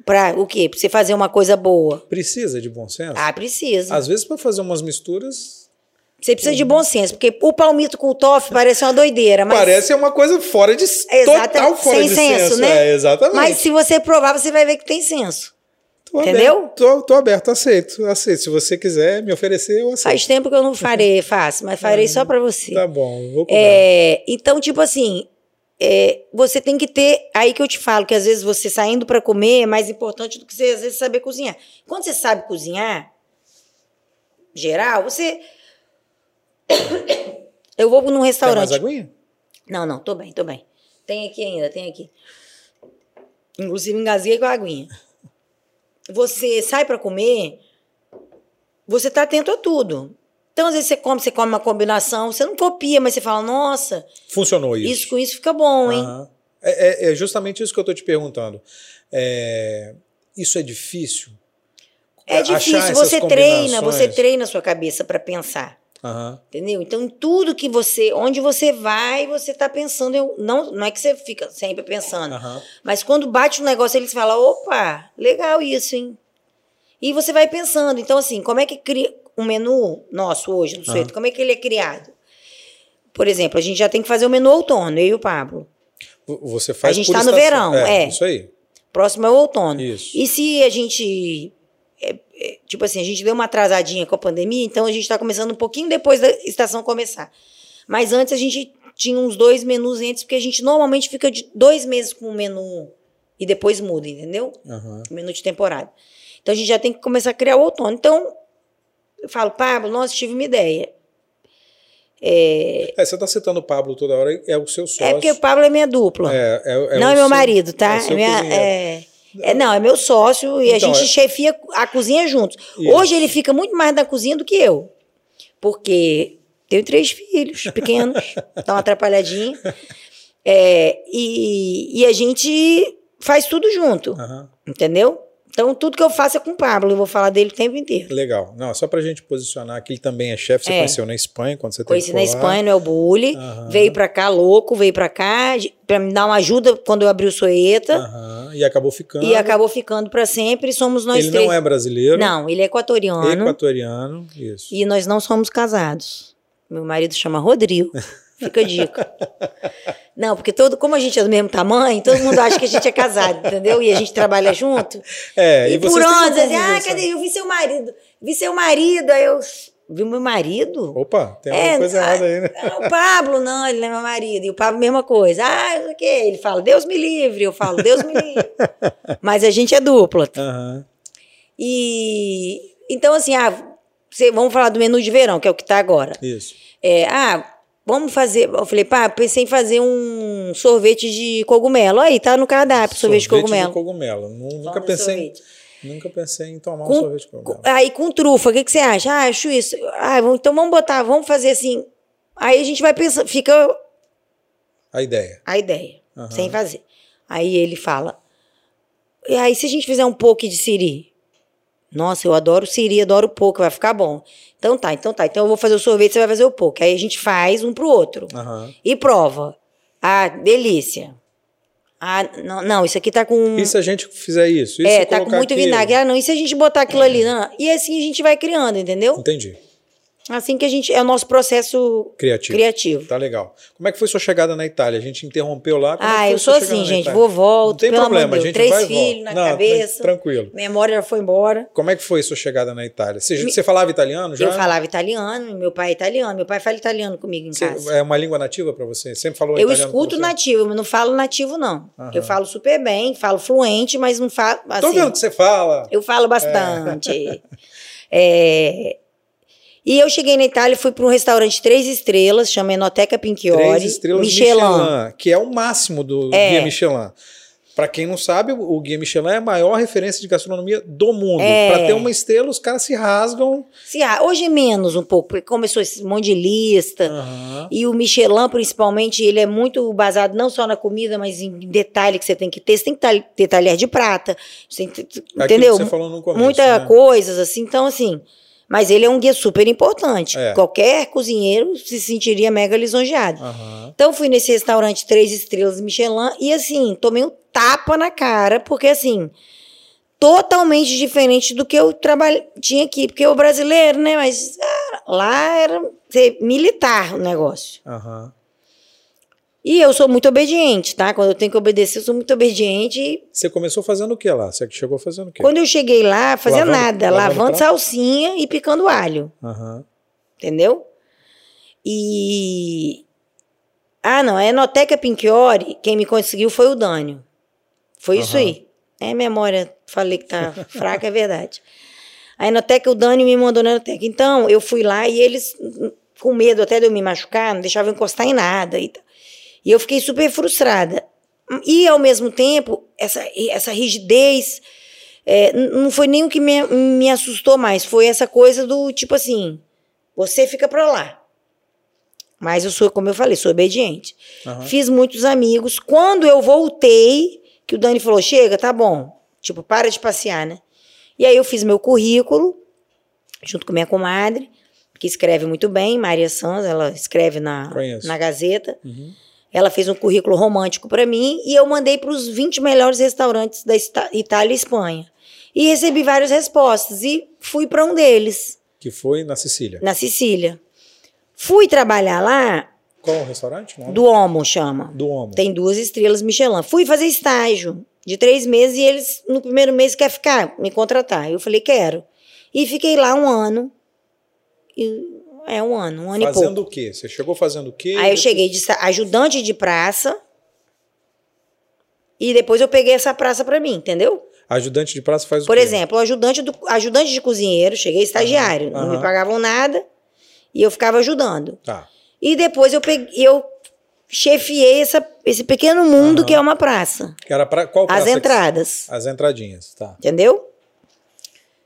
Pra o quê? Pra você fazer uma coisa boa. Precisa de bom senso? Ah, precisa. Às vezes, para fazer umas misturas, você precisa de bom senso, porque o palmito com o toff parece uma doideira. Mas... Parece uma coisa fora de Exata, total fora sem de senso, senso. né? É, exatamente. Mas se você provar, você vai ver que tem senso. Tô Entendeu? Aberto, tô, tô, aberto, aceito, aceito. Se você quiser me oferecer, eu aceito. Faz tempo que eu não farei, faço, mas farei só para você. Tá bom, vou é, Então, tipo assim, é, você tem que ter. Aí que eu te falo que às vezes você saindo para comer é mais importante do que você às vezes saber cozinhar. Quando você sabe cozinhar, geral, você eu vou num restaurante. Quer mais aguinha? Não, não, tô bem, tô bem. Tem aqui ainda, tem aqui. Inclusive engasguei com a aguinha. Você sai para comer, você tá atento a tudo. Então, às vezes você come, você come uma combinação, você não copia, mas você fala, nossa. Funcionou isso. Isso com isso fica bom, hein? Uhum. É, é, é, justamente isso que eu tô te perguntando. É, isso é difícil? É difícil. Você treina, você treina a sua cabeça para pensar. Uhum. Entendeu? Então, tudo que você. Onde você vai, você está pensando. Eu, não, não é que você fica sempre pensando. Uhum. Mas quando bate um negócio, eles falam: opa, legal isso, hein? E você vai pensando. Então, assim, como é que cria um menu nosso hoje no Sueto? Uhum. Como é que ele é criado? Por exemplo, a gente já tem que fazer o menu outono, eu e o Pablo. Você faz A gente está no verão, é, é. Isso aí. Próximo é o outono. Isso. E se a gente tipo assim, a gente deu uma atrasadinha com a pandemia, então a gente está começando um pouquinho depois da estação começar. Mas antes a gente tinha uns dois menus antes, porque a gente normalmente fica dois meses com o menu e depois muda, entendeu? Uhum. O menu de temporada. Então a gente já tem que começar a criar o outono. Então, eu falo, Pablo, nossa, tive uma ideia. É... é você está citando o Pablo toda hora, é o seu sócio. É porque o Pablo é minha dupla. É, é, é não é meu seu, marido, tá? É, minha, é, é, não, é meu sócio e então, a gente é... chefia a cozinha juntos. Isso. Hoje ele fica muito mais na cozinha do que eu. Porque tenho três filhos pequenos, estão atrapalhadinhos. É, e, e a gente faz tudo junto. Uhum. Entendeu? Então, tudo que eu faço é com o Pablo, eu vou falar dele o tempo inteiro. Legal. Não, só pra gente posicionar que ele também é chefe, você é. conheceu na Espanha, quando você Conheci na Espanha, no El Bulli, uhum. veio pra cá louco, veio pra cá, pra me dar uma ajuda quando eu abri o Soeta. Uhum. E acabou ficando. E acabou ficando pra sempre, somos nós ele três. Ele não é brasileiro? Não, ele é equatoriano. Equatoriano, isso. E nós não somos casados. Meu marido chama Rodrigo. Fica a dica. Não, porque todo, como a gente é do mesmo tamanho, todo mundo acha que a gente é casado, entendeu? E a gente trabalha junto. É, e, e por anos, assim, ah, cadê? Eu vi seu marido. Vi seu marido, aí eu vi meu marido. Opa, tem alguma é, coisa errada aí, né? o Pablo, não, ele não é meu marido. E o Pablo, mesma coisa. Ah, o quê? Ele fala, Deus me livre. Eu falo, Deus me livre. Mas a gente é dupla. Uhum. E então, assim, ah, vamos falar do menu de verão, que é o que está agora. Isso. É, ah, vamos fazer. Eu falei, pá, pensei em fazer um sorvete de cogumelo. Aí, tá no cardápio, sorvete, sorvete de cogumelo. De cogumelo. Nunca pensei. Em, nunca pensei em tomar com, um sorvete de cogumelo. Aí, com trufa, o que, que você acha? Ah, acho isso. Ah, então vamos botar, vamos fazer assim. Aí a gente vai pensar, fica. A ideia. A ideia, uhum. sem fazer. Aí ele fala. E aí, se a gente fizer um pouco de siri? Nossa, eu adoro siri, adoro pouco, vai ficar bom. Então tá, então tá. Então eu vou fazer o sorvete, você vai fazer o pouco. Aí a gente faz um pro outro. Uhum. E prova. Ah, delícia. Ah, não, não, isso aqui tá com. E se a gente fizer isso? é, tá com muito aqui... vinagre. Ah, não, e se a gente botar aquilo ali? Não? E assim a gente vai criando, entendeu? Entendi. Assim que a gente. É o nosso processo criativo. criativo. Tá legal. Como é que foi sua chegada na Itália? A gente interrompeu lá. Como é ah, eu sou assim, gente. Vou, volto. Não tem problema, a gente Três vai filhos na Não, cabeça. Tranquilo. Memória já foi embora. Como é que foi sua chegada na Itália? Você, você falava italiano já? Eu falava italiano, meu pai é italiano. Meu pai fala italiano comigo em você, casa. É uma língua nativa para você? Sempre falou eu italiano? Eu escuto nativo, mas não falo nativo, não. Uhum. Eu falo super bem, falo fluente, mas não falo. Assim, Tô vendo que você fala. Eu falo bastante. é, e eu cheguei na Itália, fui para um restaurante três estrelas, chama Enoteca Pinchiori. Três estrelas Michelin. Michelin que é o máximo do é. Guia Michelin. Para quem não sabe, o Guia Michelin é a maior referência de gastronomia do mundo. É. Para ter uma estrela, os caras se rasgam. Se, hoje é menos um pouco, porque começou esse monte de lista. Uhum. E o Michelin, principalmente, ele é muito baseado não só na comida, mas em detalhe que você tem que ter. Você tem que ter talher de prata. Você tem que, entendeu? Que você falou no começo, Muita né? coisas assim. Então, assim. Mas ele é um guia super importante. É. Qualquer cozinheiro se sentiria mega lisonjeado. Uhum. Então fui nesse restaurante três estrelas Michelin e assim, tomei um tapa na cara, porque assim, totalmente diferente do que eu tinha aqui. Porque o brasileiro, né? Mas ah, lá era militar o negócio. Uhum. E eu sou muito obediente, tá? Quando eu tenho que obedecer, eu sou muito obediente. Você começou fazendo o que lá? Você chegou fazendo o quê? Quando eu cheguei lá, fazia lavando, nada, lavando, lavando salsinha e picando alho. Uhum. Entendeu? E. Ah, não, a Enoteca Pinchiori, quem me conseguiu foi o Dânio. Foi uhum. isso aí. É memória, falei que tá fraca, é verdade. A Enoteca, o Dânio me mandou na Enoteca. Então, eu fui lá e eles, com medo até de eu me machucar, não deixavam encostar em nada e tal. E eu fiquei super frustrada. E, ao mesmo tempo, essa, essa rigidez é, não foi nem o que me, me assustou mais, foi essa coisa do tipo assim: você fica pra lá. Mas eu sou, como eu falei, sou obediente. Uhum. Fiz muitos amigos. Quando eu voltei, que o Dani falou: chega, tá bom. Tipo, para de passear, né? E aí eu fiz meu currículo, junto com minha comadre, que escreve muito bem, Maria Sanz, ela escreve na, na Gazeta. Uhum. Ela fez um currículo romântico para mim e eu mandei para os 20 melhores restaurantes da Itália e Espanha. E recebi várias respostas e fui para um deles. Que foi na Sicília. Na Sicília. Fui trabalhar lá. Qual o restaurante? Não? Do Homo chama. Do Homo. Tem duas estrelas Michelin. Fui fazer estágio de três meses e eles, no primeiro mês, quer ficar, me contratar. Eu falei, quero. E fiquei lá um ano. E é um ano, um ano fazendo e pouco. Fazendo o quê? Você chegou fazendo o quê? Aí eu cheguei de ajudante de praça. E depois eu peguei essa praça para mim, entendeu? Ajudante de praça faz o Por quê? exemplo, ajudante, do, ajudante de cozinheiro, cheguei estagiário, uhum. não me pagavam nada e eu ficava ajudando. Tá. E depois eu peguei, eu chefiei essa, esse pequeno mundo uhum. que é uma praça. Que era pra, qual praça? As entradas. As entradinhas, tá. Entendeu?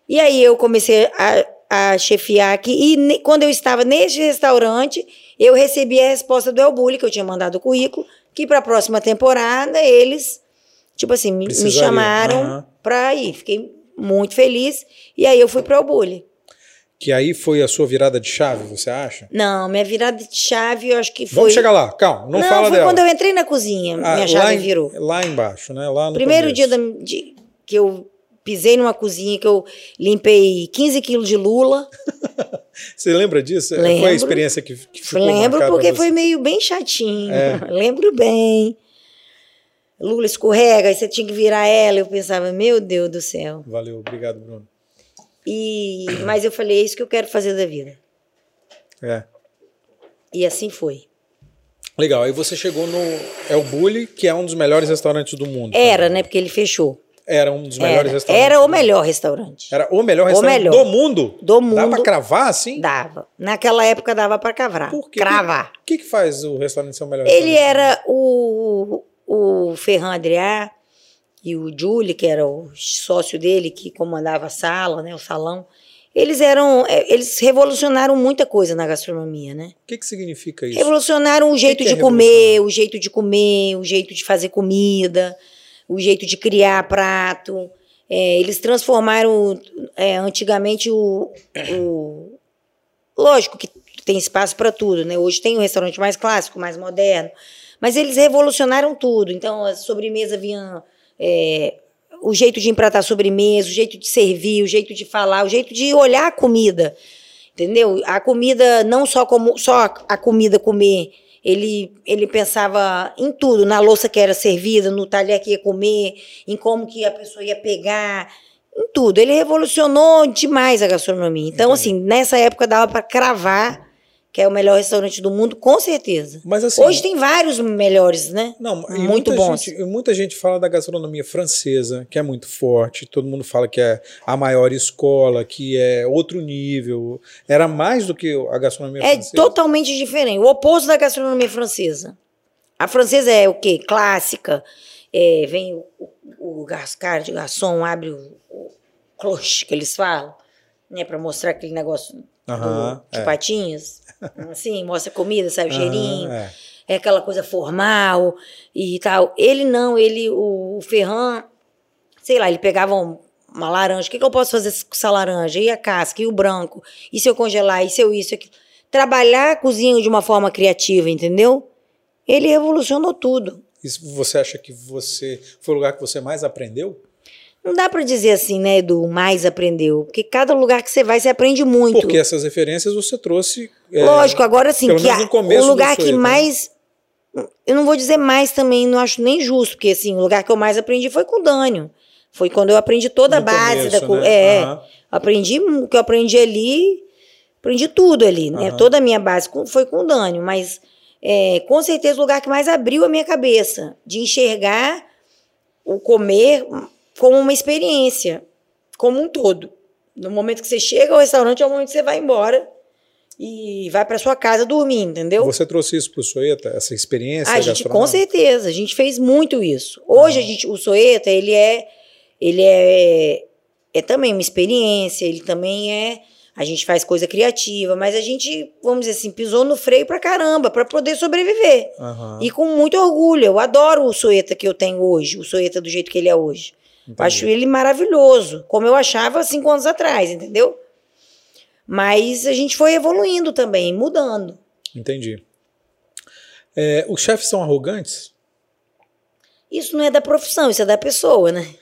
E aí eu comecei a a chefiar aqui. E quando eu estava neste restaurante, eu recebi a resposta do Elbuli, que eu tinha mandado o currículo, que para a próxima temporada eles, tipo assim, me, me chamaram uhum. para ir. Fiquei muito feliz. E aí eu fui para o Elbuli. Que aí foi a sua virada de chave, você acha? Não, minha virada de chave eu acho que foi. Vamos chegar lá, calma, não, não fala foi dela. quando eu entrei na cozinha, ah, minha chave em, virou. Lá embaixo, né? Lá no Primeiro começo. dia da, de, que eu pisei numa cozinha que eu limpei 15 quilos de lula. Você lembra disso? Lembro. Foi a experiência que, que ficou Lembro porque foi meio bem chatinho. É. Lembro bem. Lula escorrega, aí você tinha que virar ela. Eu pensava, meu Deus do céu. Valeu, obrigado, Bruno. E, mas eu falei, é isso que eu quero fazer da vida. É. E assim foi. Legal, aí você chegou no El Bulli, que é um dos melhores restaurantes do mundo. Era, né? Porque ele fechou. Era um dos melhores era, restaurantes. Era o melhor restaurante. Era o melhor restaurante o melhor. do mundo? Do mundo. Dá pra cravar assim? Dava. Naquela época dava pra cravar. Por quê? Cravar. O que, que faz o restaurante ser o melhor Ele era o, o Ferran Adrià e o Júlio, que era o sócio dele, que comandava a sala, né, o salão. Eles eram, é, eles revolucionaram muita coisa na gastronomia, né? O que, que significa isso? Revolucionaram o jeito que que é de comer, o jeito de comer, o jeito de fazer comida o jeito de criar prato. É, eles transformaram é, antigamente o, o, Lógico que tem espaço para tudo, né? Hoje tem um restaurante mais clássico, mais moderno. Mas eles revolucionaram tudo. Então, a sobremesa vinha. É, o jeito de empratar sobremesa, o jeito de servir, o jeito de falar, o jeito de olhar a comida. Entendeu? A comida, não só como só a comida comer ele, ele pensava em tudo, na louça que era servida, no talher que ia comer, em como que a pessoa ia pegar, em tudo. Ele revolucionou demais a gastronomia. Então, Entendi. assim, nessa época dava para cravar que é o melhor restaurante do mundo, com certeza. Mas assim, hoje tem vários melhores, né? Não, muito bons. Gente, muita gente fala da gastronomia francesa, que é muito forte. Todo mundo fala que é a maior escola, que é outro nível. Era mais do que a gastronomia é francesa. É totalmente diferente. O oposto da gastronomia francesa. A francesa é o quê? Clássica. é, vem o, o, o garçom, abre o, o cloche que eles falam, né, para mostrar aquele negócio do, de é. patinhos, assim, mostra comida, sabe, o cheirinho. É. é. aquela coisa formal e tal. Ele não, ele, o, o Ferran, sei lá, ele pegava um, uma laranja, o que, que eu posso fazer com essa laranja? E a casca, e o branco? E se eu congelar? E se eu isso? Aqui? Trabalhar a cozinha de uma forma criativa, entendeu? Ele revolucionou tudo. E você acha que você foi o lugar que você mais aprendeu? Não dá para dizer assim, né, do mais aprendeu, porque cada lugar que você vai você aprende muito. Porque essas referências você trouxe. É, Lógico, agora sim, que a, o lugar que mais eu não vou dizer mais também, não acho nem justo, porque assim, o lugar que eu mais aprendi foi com o Dânio. Foi quando eu aprendi toda a no base começo, da né? é, uhum. aprendi o que eu aprendi ali, aprendi tudo ali, né? Uhum. Toda a minha base foi com o Dânio, mas é, com certeza o lugar que mais abriu a minha cabeça de enxergar o comer como uma experiência, como um todo. No momento que você chega ao restaurante é o momento que você vai embora e vai para sua casa dormir, entendeu? Você trouxe isso para o Soeta, essa experiência? A gente, com certeza, a gente fez muito isso. Hoje uhum. a gente, o Soeta, ele é ele é, é também uma experiência, ele também é. A gente faz coisa criativa, mas a gente, vamos dizer assim, pisou no freio pra caramba, para poder sobreviver. Uhum. E com muito orgulho. Eu adoro o Soeta que eu tenho hoje, o Soeta do jeito que ele é hoje. Acho ele maravilhoso, como eu achava cinco anos atrás, entendeu? Mas a gente foi evoluindo também, mudando. Entendi. É, os chefes são arrogantes? Isso não é da profissão, isso é da pessoa, né?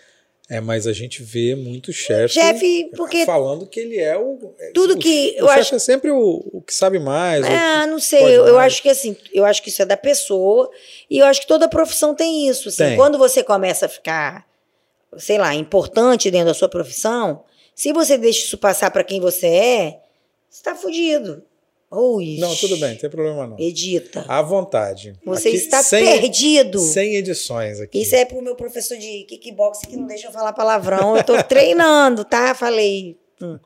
É, mas a gente vê muito chefe, chefe porque falando que ele é o é, tudo que o, eu o acho é sempre o, o, que sabe mais. Ah, não sei. Eu, eu, acho que assim, eu acho que isso é da pessoa e eu acho que toda profissão tem isso. Assim, tem. Quando você começa a ficar, sei lá, importante dentro da sua profissão, se você deixa isso passar para quem você é, você está fudido. Ui, não, tudo bem, não tem problema não. Edita. À vontade. Você aqui, está sem, perdido. Sem edições aqui. Isso é pro meu professor de kickbox que não deixa eu falar palavrão. Eu tô treinando, tá? Falei. Hum.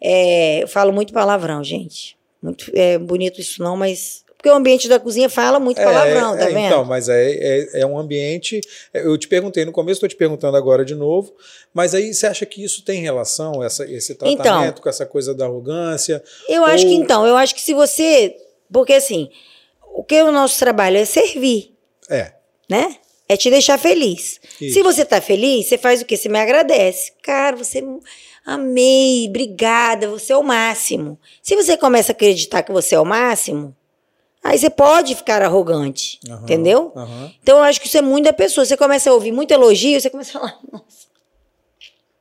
É, eu falo muito palavrão, gente. Muito é, bonito isso não, mas porque o ambiente da cozinha fala muito é, palavrão, tá é, vendo? Então, mas é, é, é, um ambiente. Eu te perguntei no começo, estou te perguntando agora de novo. Mas aí você acha que isso tem relação, essa, esse tratamento então, com essa coisa da arrogância? Eu ou... acho que então, eu acho que se você. Porque assim, o que o nosso trabalho é servir. É. Né? É te deixar feliz. Isso. Se você tá feliz, você faz o quê? Você me agradece. Cara, você. Amei, obrigada, você é o máximo. Se você começa a acreditar que você é o máximo, Aí você pode ficar arrogante, uhum, entendeu? Uhum. Então eu acho que isso é muito da pessoa. Você começa a ouvir muito elogio, você começa a falar, nossa,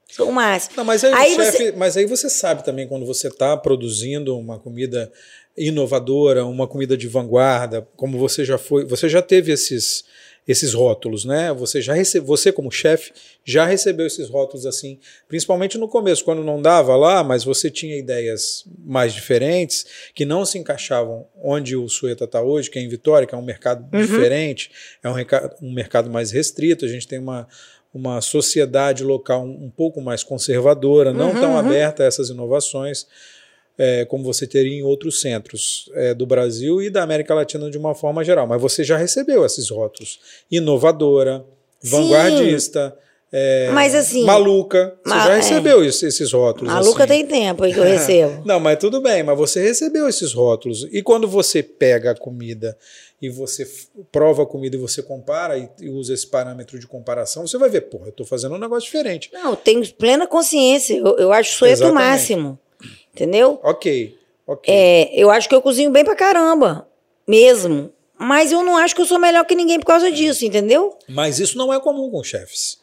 sou o máximo. Não, mas, aí, aí chefe, você... mas aí você sabe também quando você está produzindo uma comida inovadora, uma comida de vanguarda, como você já foi, você já teve esses esses rótulos, né? Você já recebe, você como chefe já recebeu esses rótulos assim, principalmente no começo, quando não dava lá, mas você tinha ideias mais diferentes que não se encaixavam onde o Sueta está hoje, que é em Vitória, que é um mercado uhum. diferente, é um, um mercado mais restrito. A gente tem uma uma sociedade local um, um pouco mais conservadora, não uhum, tão uhum. aberta a essas inovações é, como você teria em outros centros é, do Brasil e da América Latina de uma forma geral. Mas você já recebeu esses rótulos. Inovadora, Sim. vanguardista. É, mas assim. Maluca. Você ma já recebeu é. esses rótulos. Maluca assim. tem tempo que eu recebo. Não, mas tudo bem, mas você recebeu esses rótulos. E quando você pega a comida e você prova a comida e você compara e, e usa esse parâmetro de comparação, você vai ver, porra, eu estou fazendo um negócio diferente. Não, eu tenho plena consciência. Eu, eu acho isso o máximo. Entendeu? Ok, ok. É, eu acho que eu cozinho bem pra caramba, mesmo. Mas eu não acho que eu sou melhor que ninguém por causa disso, entendeu? Mas isso não é comum com chefes.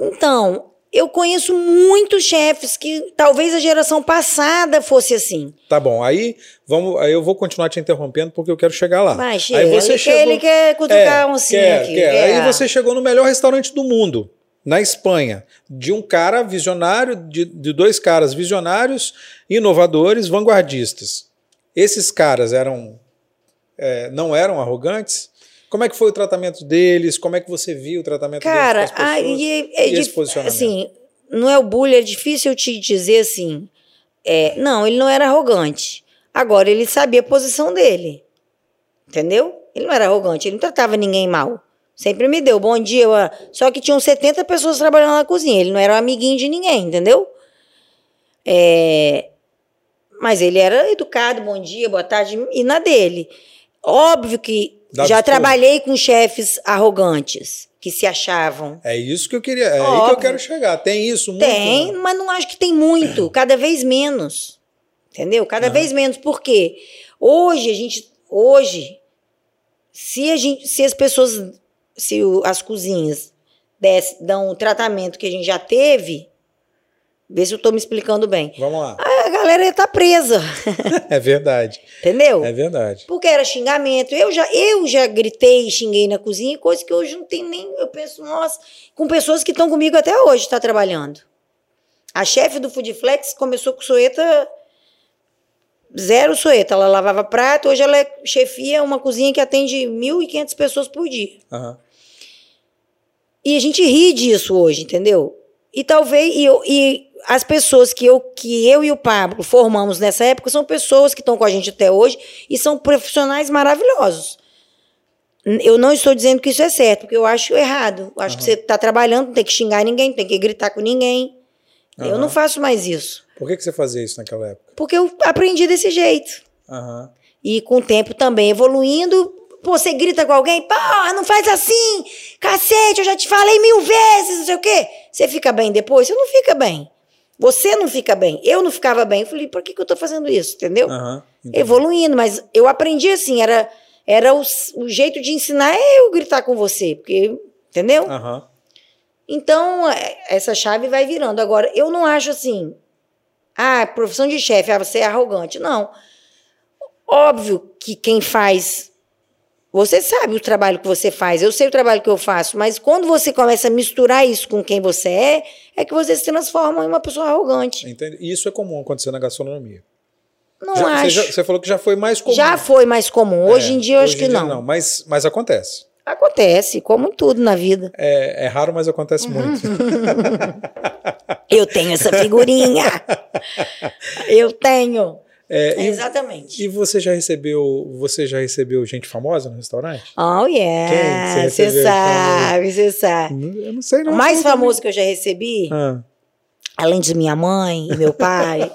Então, eu conheço muitos chefes que talvez a geração passada fosse assim. Tá bom, aí vamos, aí eu vou continuar te interrompendo porque eu quero chegar lá. Chega. Aí você ele, chegou, ele quer cutucar é, um sim quer, aqui. Quer. Aí você chegou no melhor restaurante do mundo na Espanha, de um cara visionário, de, de dois caras visionários, inovadores, vanguardistas. Esses caras eram é, não eram arrogantes? Como é que foi o tratamento deles? Como é que você viu o tratamento cara, deles? Cara, é, é, esse posicionamento? Assim, não é o bullying, é difícil te dizer assim. É, não, ele não era arrogante. Agora, ele sabia a posição dele. Entendeu? Ele não era arrogante, ele não tratava ninguém mal. Sempre me deu bom dia. Só que tinham 70 pessoas trabalhando na cozinha. Ele não era um amiguinho de ninguém, entendeu? É... Mas ele era educado, bom dia, boa tarde, e na dele. Óbvio que Dá já trabalhei com chefes arrogantes que se achavam. É isso que eu queria, é Óbvio. aí que eu quero chegar. Tem isso muito? Tem, né? mas não acho que tem muito, cada vez menos. Entendeu? Cada vez menos. Por quê? Hoje a gente, hoje, se a gente, se as pessoas, se o, as cozinhas desse, dão o tratamento que a gente já teve, Vê se eu estou me explicando bem. Vamos lá. A galera está presa. é verdade. Entendeu? É verdade. Porque era xingamento. Eu já, eu já gritei e xinguei na cozinha, coisa que hoje não tem nem. Eu penso, nossa, com pessoas que estão comigo até hoje, está trabalhando. A chefe do Foodflex começou com soeta. Zero soeta. Ela lavava prato. Hoje ela é chefia uma cozinha que atende 1.500 pessoas por dia. Uhum. E a gente ri disso hoje, entendeu? E talvez. E, e as pessoas que eu, que eu e o Pablo formamos nessa época são pessoas que estão com a gente até hoje e são profissionais maravilhosos. Eu não estou dizendo que isso é certo, porque eu acho errado. Eu acho uhum. que você está trabalhando, não tem que xingar ninguém, não tem que gritar com ninguém. Uhum. Eu não faço mais isso. Por que, que você fazia isso naquela época? Porque eu aprendi desse jeito. Uhum. E com o tempo também evoluindo, Pô, você grita com alguém, porra, não faz assim, cacete, eu já te falei mil vezes, não sei o quê. Você fica bem depois? Você não fica bem. Você não fica bem, eu não ficava bem. Eu falei, por que, que eu tô fazendo isso? Entendeu? Uhum, Evoluindo, mas eu aprendi assim, era, era o, o, jeito de ensinar é eu gritar com você, porque, entendeu? Uhum. Então, é, essa chave vai virando. Agora, eu não acho assim, ah, profissão de chefe, ah, você é arrogante. Não. Óbvio que quem faz você sabe o trabalho que você faz, eu sei o trabalho que eu faço, mas quando você começa a misturar isso com quem você é, é que você se transforma em uma pessoa arrogante. Entende? E isso é comum acontecer na gastronomia. Não já, acho. Você, já, você, falou que já foi mais comum. Já foi mais comum. Hoje é, em dia eu acho que não. não. Mas, mas acontece. Acontece, como em tudo na vida. É, é raro, mas acontece uhum. muito. eu tenho essa figurinha. eu tenho. É, exatamente. E, você já recebeu, você já recebeu gente famosa no restaurante? Oh yeah, você sabe, você sabe. Eu não sei não. O mais famoso também. que eu já recebi, ah. além de minha mãe e meu pai,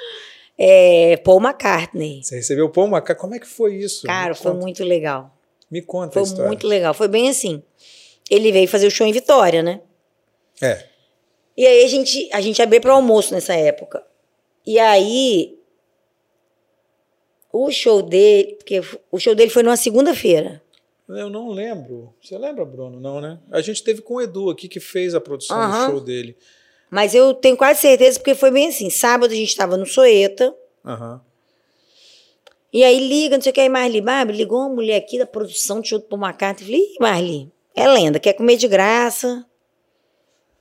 é Paul McCartney. Você recebeu Paul McCartney? Como é que foi isso? Cara, foi muito legal. Me conta Foi a história. muito legal. Foi bem assim. Ele veio fazer o show em Vitória, né? É. E aí a gente, a gente abriu para almoço nessa época. E aí o show dele, porque o show dele foi numa segunda-feira. Eu não lembro. Você lembra, Bruno? Não, né? A gente teve com o Edu aqui que fez a produção uhum. do show dele. Mas eu tenho quase certeza, porque foi bem assim. Sábado a gente estava no Soeta. Uhum. E aí liga, não sei o que, aí Marli, Marli, ligou uma mulher aqui da produção de show do Paul McCartney. Falei, Ih, Marli, é lenda, quer comer de graça.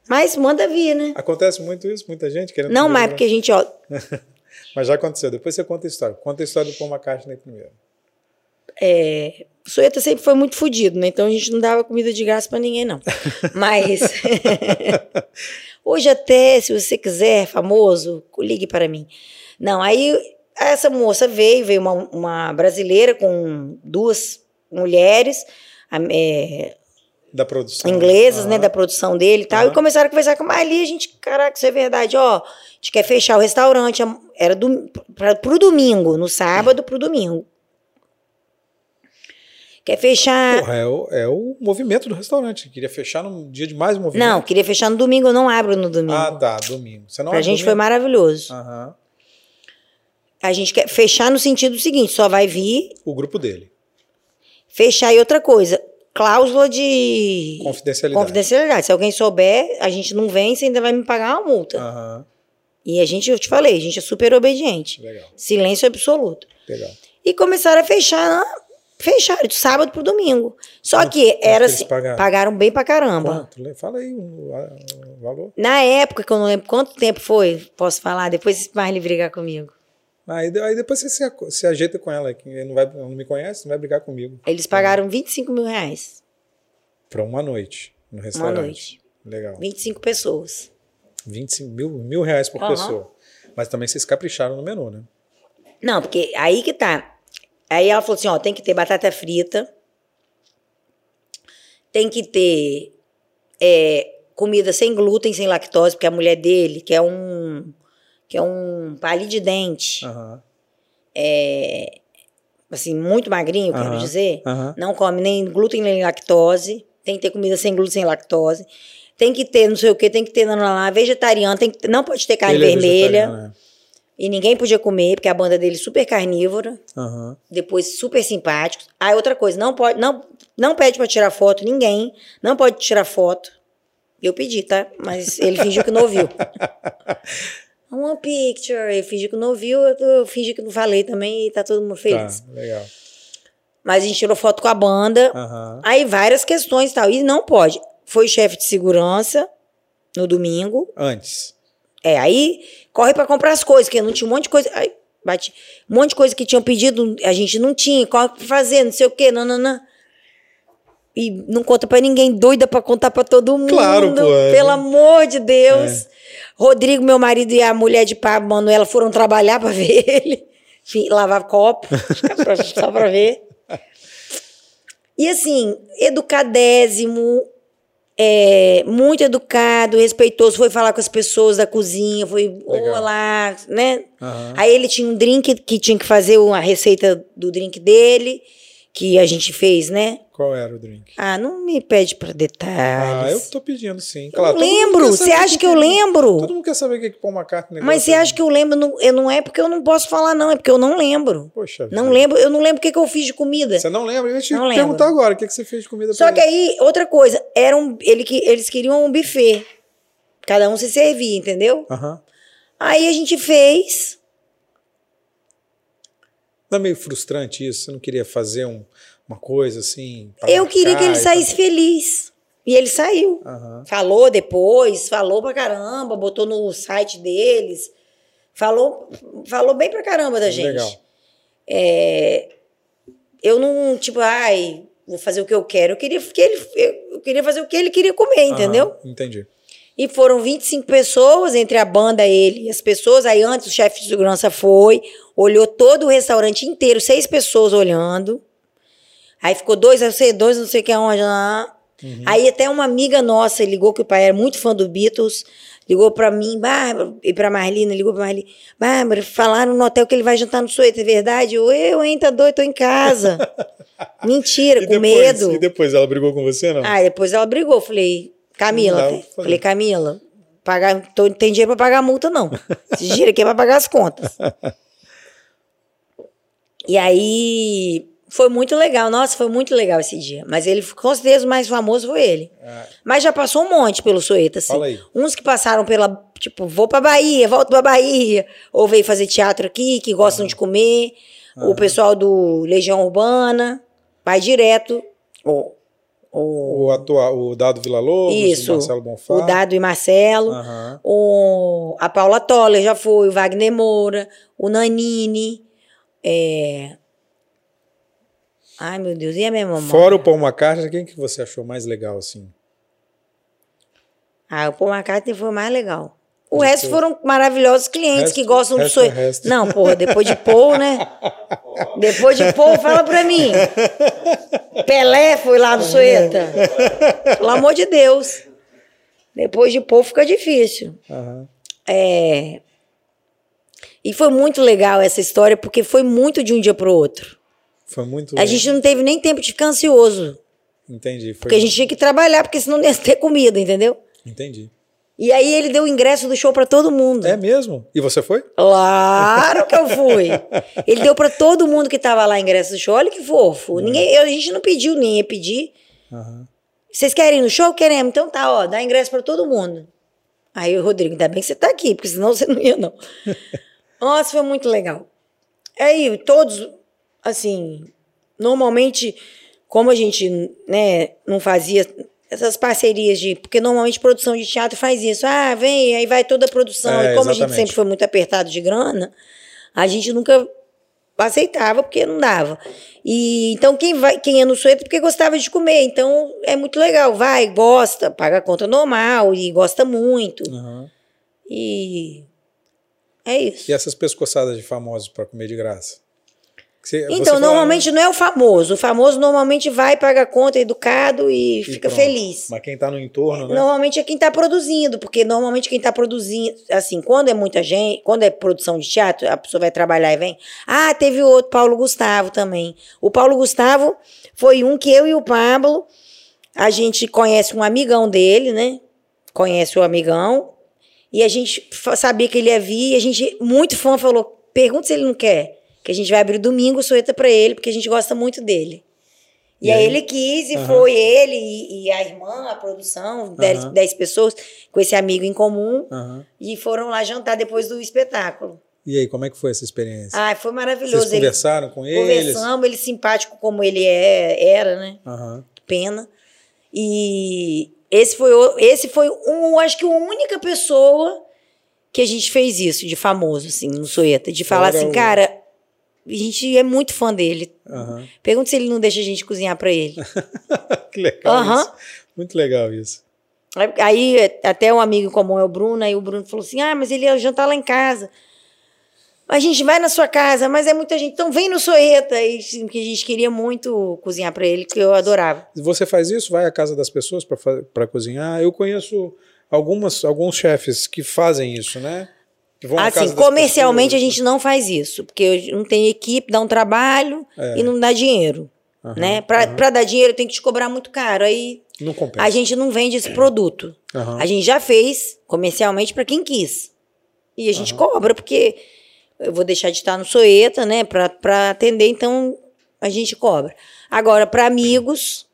Mas manda vir, né? Acontece muito isso, muita gente querendo Não, mas porque a gente, ó. Mas já aconteceu. Depois você conta a história. Conta a história do Paul McCartney primeiro. É, o Soeta sempre foi muito fodido, né? Então a gente não dava comida de graça para ninguém, não. Mas hoje até, se você quiser, famoso, ligue para mim. Não, aí essa moça veio, veio uma, uma brasileira com duas mulheres, é, da produção. Inglesas, uhum. né? Da produção dele e tal. Uhum. E começaram a conversar com ali, a gente, caraca, isso é verdade, ó. A gente quer fechar o restaurante. Era do, pra, pro domingo, no sábado pro domingo. Quer fechar. Porra, é o, é o movimento do restaurante. Queria fechar no dia de mais movimento. Não, queria fechar no domingo, eu não abro no domingo. Ah, tá, domingo. Você não pra gente domingo? foi maravilhoso. Uhum. A gente quer fechar no sentido seguinte: só vai vir. O grupo dele. Fechar e outra coisa cláusula de confidencialidade. confidencialidade. Se alguém souber, a gente não vem, você ainda vai me pagar uma multa. Uhum. E a gente, eu te falei, a gente é super obediente. Legal. Silêncio absoluto. Legal. E começaram a fechar, fecharam de sábado pro domingo. Só quanto, que era assim, pagaram? pagaram? bem pra caramba. Quanto? Fala aí o, valor. Na época, que eu não lembro quanto tempo foi, posso falar, depois vai brigar comigo. Aí, aí depois você se, se, ajeita com ela, que não, vai, não me conhece, não vai brigar comigo. Eles pagaram 25 mil reais. Para uma noite no restaurante. Uma noite. Legal. 25 pessoas. 25 mil, mil reais por uhum. pessoa. Mas também vocês capricharam no menu, né? Não, porque aí que tá. Aí ela falou assim: ó, tem que ter batata frita, tem que ter é, comida sem glúten, sem lactose, porque a mulher dele, que é um que é um palito de dente, uhum. é, assim, muito magrinho, uhum. quero dizer, uhum. não come nem glúten nem lactose, tem que ter comida sem glúten, sem lactose, tem que ter não sei o que, tem que ter não, não, vegetariano, tem que, não pode ter carne Ele é vermelha. É e ninguém podia comer, porque a banda dele é super carnívora. Uhum. Depois super simpático. Ah, outra coisa, não pode, não, não pede para tirar foto, ninguém. Não pode tirar foto. Eu pedi, tá? Mas ele fingiu que não ouviu. One picture. Ele fingiu que não ouviu, eu fingi que não falei também e tá todo mundo feliz. Tá, legal. Mas a gente tirou foto com a banda. Uhum. Aí várias questões e tal. E não pode. Foi chefe de segurança no domingo. Antes. É, aí corre para comprar as coisas, que não tinha um monte de coisa. Aí, bate, um monte de coisa que tinham pedido, a gente não tinha, corre pra fazer, não sei o quê, não, não, não. E não conta para ninguém, doida para contar para todo mundo. Claro, pô. É. Pelo amor de Deus. É. Rodrigo, meu marido e a mulher de Pablo Manuela foram trabalhar para ver ele. Enfim, lavar copo, só para ver. E assim, educadésimo, é, muito educado, respeitoso, foi falar com as pessoas da cozinha, foi Legal. olá, né? Uhum. Aí ele tinha um drink que tinha que fazer uma receita do drink dele, que a gente fez, né? Qual era o drink? Ah, não me pede para detalhes. Ah, eu tô pedindo sim. Claro, eu lembro. Você acha que, eu lembro? Todo mundo quer saber o que é que Paul McCartney Mas você acha que eu lembro? Não, eu não é porque eu não posso falar, não. É porque eu não lembro. Poxa Não vida. lembro. Eu não lembro o que, que eu fiz de comida. Você não lembra? Eu ia te não perguntar lembro. agora o que, que você fez de comida Só que aí, outra coisa. Era um, ele, eles queriam um buffet. Cada um se servia, entendeu? Uhum. Aí a gente fez. Não é meio frustrante isso? Você não queria fazer um uma coisa assim. Eu queria que ele saísse feliz. E ele saiu. Uhum. Falou depois, falou pra caramba, botou no site deles. Falou, falou bem pra caramba da gente. Legal. É, eu não, tipo, ai, vou fazer o que eu quero. Eu queria, que ele, eu queria fazer o que ele queria comer, entendeu? Uhum, entendi. E foram 25 pessoas, entre a banda, ele e as pessoas. Aí antes o chefe de segurança foi, olhou todo o restaurante inteiro, seis pessoas olhando. Aí ficou dois, eu sei, dois, não sei o que onde lá. Uhum. Aí até uma amiga nossa ligou, que o pai era muito fã do Beatles, ligou pra mim, Bárbara, e pra Marlina, ligou pra Marlina, Bárbara, falaram no hotel que ele vai jantar no Suíte, é verdade? Eu, eu, hein, tá doido, tô em casa. Mentira, e com depois, medo. E depois ela brigou com você, não? Ah, depois ela brigou, falei, Camila, não, falei, Camila, pagar, tô, tem dinheiro pra pagar a multa, não. Esse dinheiro aqui é pra pagar as contas. e aí foi muito legal, nossa, foi muito legal esse dia. Mas ele, com certeza, o mais famoso foi ele. É. Mas já passou um monte pelo Soeta, assim. Fala aí. Uns que passaram pela, tipo, vou pra Bahia, volto pra Bahia. Ou veio fazer teatro aqui, que gostam uhum. de comer. Uhum. O pessoal do Legião Urbana, vai direto. O, o, o, atual, o Dado Vila Lobos, Isso, o Marcelo Bonfá. O Dado e Marcelo. Uhum. O, a Paula Toller já foi, o Wagner Moura, o Nanini. É, Ai, meu Deus, e a minha mamãe? Fora o Paul McCartney, quem que você achou mais legal, assim? Ah, o Paul McCartney foi o mais legal. O de resto foram maravilhosos clientes resto, que gostam do sonho. É Não, porra, depois de Paul, né? depois de Paul, fala pra mim. Pelé foi lá no Sueta. Pelo amor de Deus. Depois de Paul fica difícil. Uhum. É... E foi muito legal essa história, porque foi muito de um dia pro outro. Foi muito. A gente não teve nem tempo de ficar ansioso. Entendi. Foi... Porque a gente tinha que trabalhar, porque senão não ia ter comida, entendeu? Entendi. E aí ele deu o ingresso do show para todo mundo. É mesmo? E você foi? Claro que eu fui. ele deu para todo mundo que tava lá ingresso do show. Olha que fofo. Uhum. Ninguém, a gente não pediu, nem ia pedir. Uhum. Vocês querem ir no show? Queremos. Então tá, ó, dá ingresso para todo mundo. Aí o Rodrigo, ainda bem que você tá aqui, porque senão você não ia, não. Nossa, foi muito legal. Aí, todos, assim, normalmente, como a gente né, não fazia essas parcerias de. Porque normalmente produção de teatro faz isso. Ah, vem, aí vai toda a produção. É, e como exatamente. a gente sempre foi muito apertado de grana, a gente nunca aceitava porque não dava. E então quem vai, quem ia no sueto porque gostava de comer, então é muito legal, vai, gosta, paga a conta normal e gosta muito. Uhum. E é isso. E essas pescoçadas de famosos para comer de graça? Você, então, você normalmente não é o famoso. O famoso normalmente vai, paga a conta, é educado e, e fica pronto. feliz. Mas quem está no entorno, né? Normalmente é quem está produzindo, porque normalmente quem está produzindo, assim, quando é muita gente, quando é produção de teatro, a pessoa vai trabalhar e vem. Ah, teve outro, Paulo Gustavo também. O Paulo Gustavo foi um que eu e o Pablo, a gente conhece um amigão dele, né? Conhece o amigão. E a gente sabia que ele ia vir, e a gente, muito fã, falou: pergunta se ele não quer que a gente vai abrir domingo sueta para ele, porque a gente gosta muito dele. E, e aí? aí ele quis, e uhum. foi ele e, e, a irmã, a produção, 10 uhum. pessoas, com esse amigo em comum, uhum. e foram lá jantar depois do espetáculo. E aí, como é que foi essa experiência? Ah, foi maravilhoso. Vocês conversaram ele, com ele? Conversamos, ele simpático como ele é, era, né? Pena. E esse foi, esse foi um, acho que a única pessoa que a gente fez isso, de famoso, assim, no Sueta. De falar era assim, o... cara, a gente é muito fã dele. Uhum. Pergunta se ele não deixa a gente cozinhar para ele. que legal uhum. isso. Muito legal isso. Aí até um amigo comum é o Bruno, aí o Bruno falou assim: ah, mas ele ia jantar lá em casa. A gente vai na sua casa, mas é muita gente. Então vem no Soeta. Que a gente queria muito cozinhar para ele, que eu adorava. Você faz isso? Vai à casa das pessoas para cozinhar? Eu conheço algumas, alguns chefes que fazem isso, né? Assim, comercialmente a gente não faz isso, porque não tem equipe, dá um trabalho é. e não dá dinheiro. Uhum, né? Para uhum. dar dinheiro tem que te cobrar muito caro. Aí a gente não vende esse produto. Uhum. A gente já fez comercialmente para quem quis. E a gente cobra, porque eu vou deixar de estar no Soeta, né? Para atender, então a gente cobra. Agora, para amigos,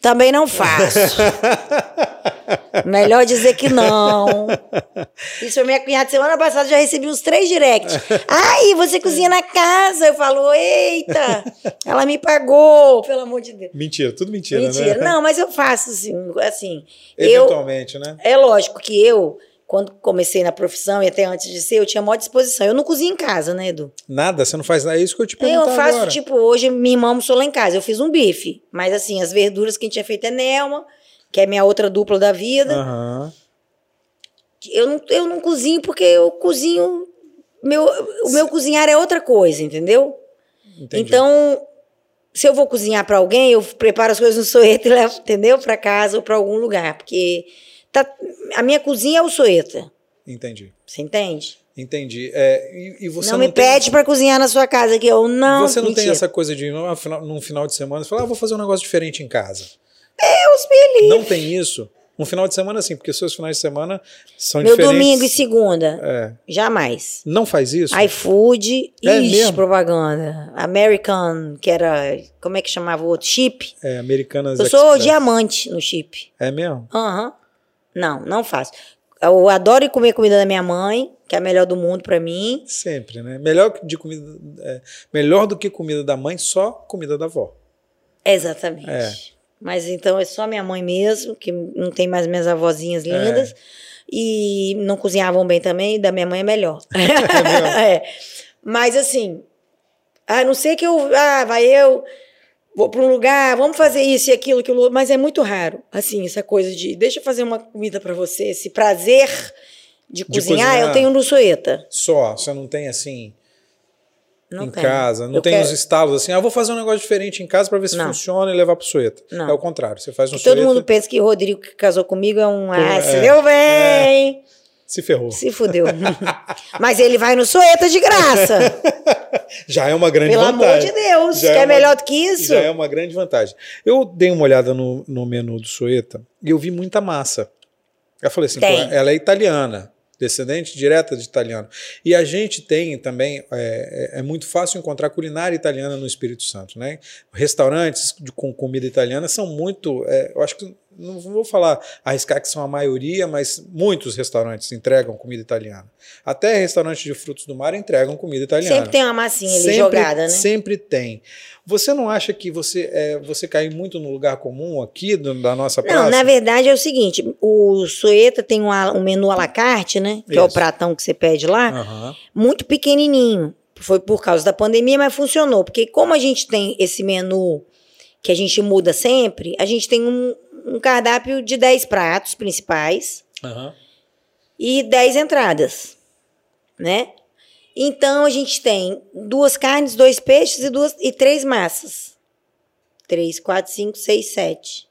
também não faço. Melhor dizer que não. Isso foi minha cunhada. Semana passada já recebi uns três directs. Ai, você cozinha na casa. Eu falo, eita, ela me pagou, pelo amor de Deus. Mentira, tudo mentira, mentira. né? Não, mas eu faço assim, assim. Eventualmente, eu, né? É lógico que eu quando comecei na profissão e até antes de ser, eu tinha maior disposição. Eu não cozinho em casa, né, Edu? Nada? Você não faz nada? É isso que eu te pergunto Eu faço, agora. tipo, hoje minha irmã almoçou lá em casa. Eu fiz um bife. Mas, assim, as verduras que a gente tinha feito é Nelma, que é minha outra dupla da vida. Uhum. Eu, não, eu não cozinho porque eu cozinho... Meu, o meu cozinhar é outra coisa, entendeu? Entendi. Então, se eu vou cozinhar para alguém, eu preparo as coisas no soeto e levo, entendeu? Para casa ou para algum lugar. Porque Tá, a minha cozinha é o Soeta. Entendi. Você entende? Entendi. É, e, e você não, não me tem... pede para cozinhar na sua casa, que eu não. Você não mentira. tem essa coisa de num final de semana falar, ah, vou fazer um negócio diferente em casa. Deus me livre. Não tem isso. Um final de semana, sim, porque seus finais de semana são Meu diferentes. Meu domingo e segunda. É. Jamais. Não faz isso? iFood. É Ixi, mesmo? propaganda. American, que era. Como é que chamava o outro? Chip. É, Americanas. Eu sou Express. diamante no chip. É mesmo? Aham. Uhum. Não, não faço. Eu adoro comer comida da minha mãe, que é a melhor do mundo para mim. Sempre, né? Melhor, de comida, é, melhor do que comida da mãe, só comida da avó. Exatamente. É. Mas então é só minha mãe mesmo, que não tem mais minhas avózinhas lindas. É. E não cozinhavam bem também, da minha mãe é melhor. É, é. Mas assim, a não ser que eu. Ah, vai eu vou para um lugar, vamos fazer isso e aquilo, aquilo, mas é muito raro, assim, essa coisa de deixa eu fazer uma comida para você, esse prazer de, de cozinhar, cozinhar, eu tenho no Soeta. Só, você não tem assim não em tem. casa, não eu tem quero... os estalos assim, ah, vou fazer um negócio diferente em casa para ver se não. funciona e levar pro Soeta. Não. É o contrário, você faz um Todo mundo pensa que o Rodrigo que casou comigo é um, ah, se é, deu bem. É. Se ferrou. Se fudeu. Mas ele vai no Soeta de graça. já é uma grande Pelo vantagem. Pelo amor de Deus, já é uma, melhor do que isso? Já é uma grande vantagem. Eu dei uma olhada no, no menu do Soeta e eu vi muita massa. Eu falei assim, ela é italiana, descendente direta de italiano. E a gente tem também, é, é, é, muito fácil encontrar culinária italiana no Espírito Santo. Né? Restaurantes de, com comida italiana são muito, é, eu acho que não vou falar arriscar que são a maioria, mas muitos restaurantes entregam comida italiana. Até restaurantes de frutos do mar entregam comida italiana. Sempre tem uma massinha ali sempre, jogada, né? Sempre tem. Você não acha que você é, você cai muito no lugar comum aqui do, da nossa praça? Não, na verdade é o seguinte, o Sueta tem um, um menu à la carte, né? Que Isso. é o pratão que você pede lá, uhum. muito pequenininho. Foi por causa da pandemia, mas funcionou. Porque como a gente tem esse menu que a gente muda sempre, a gente tem um, um cardápio de 10 pratos principais uhum. e 10 entradas, né? Então a gente tem duas carnes, dois peixes e, duas, e três massas. Três, quatro, cinco, seis, sete.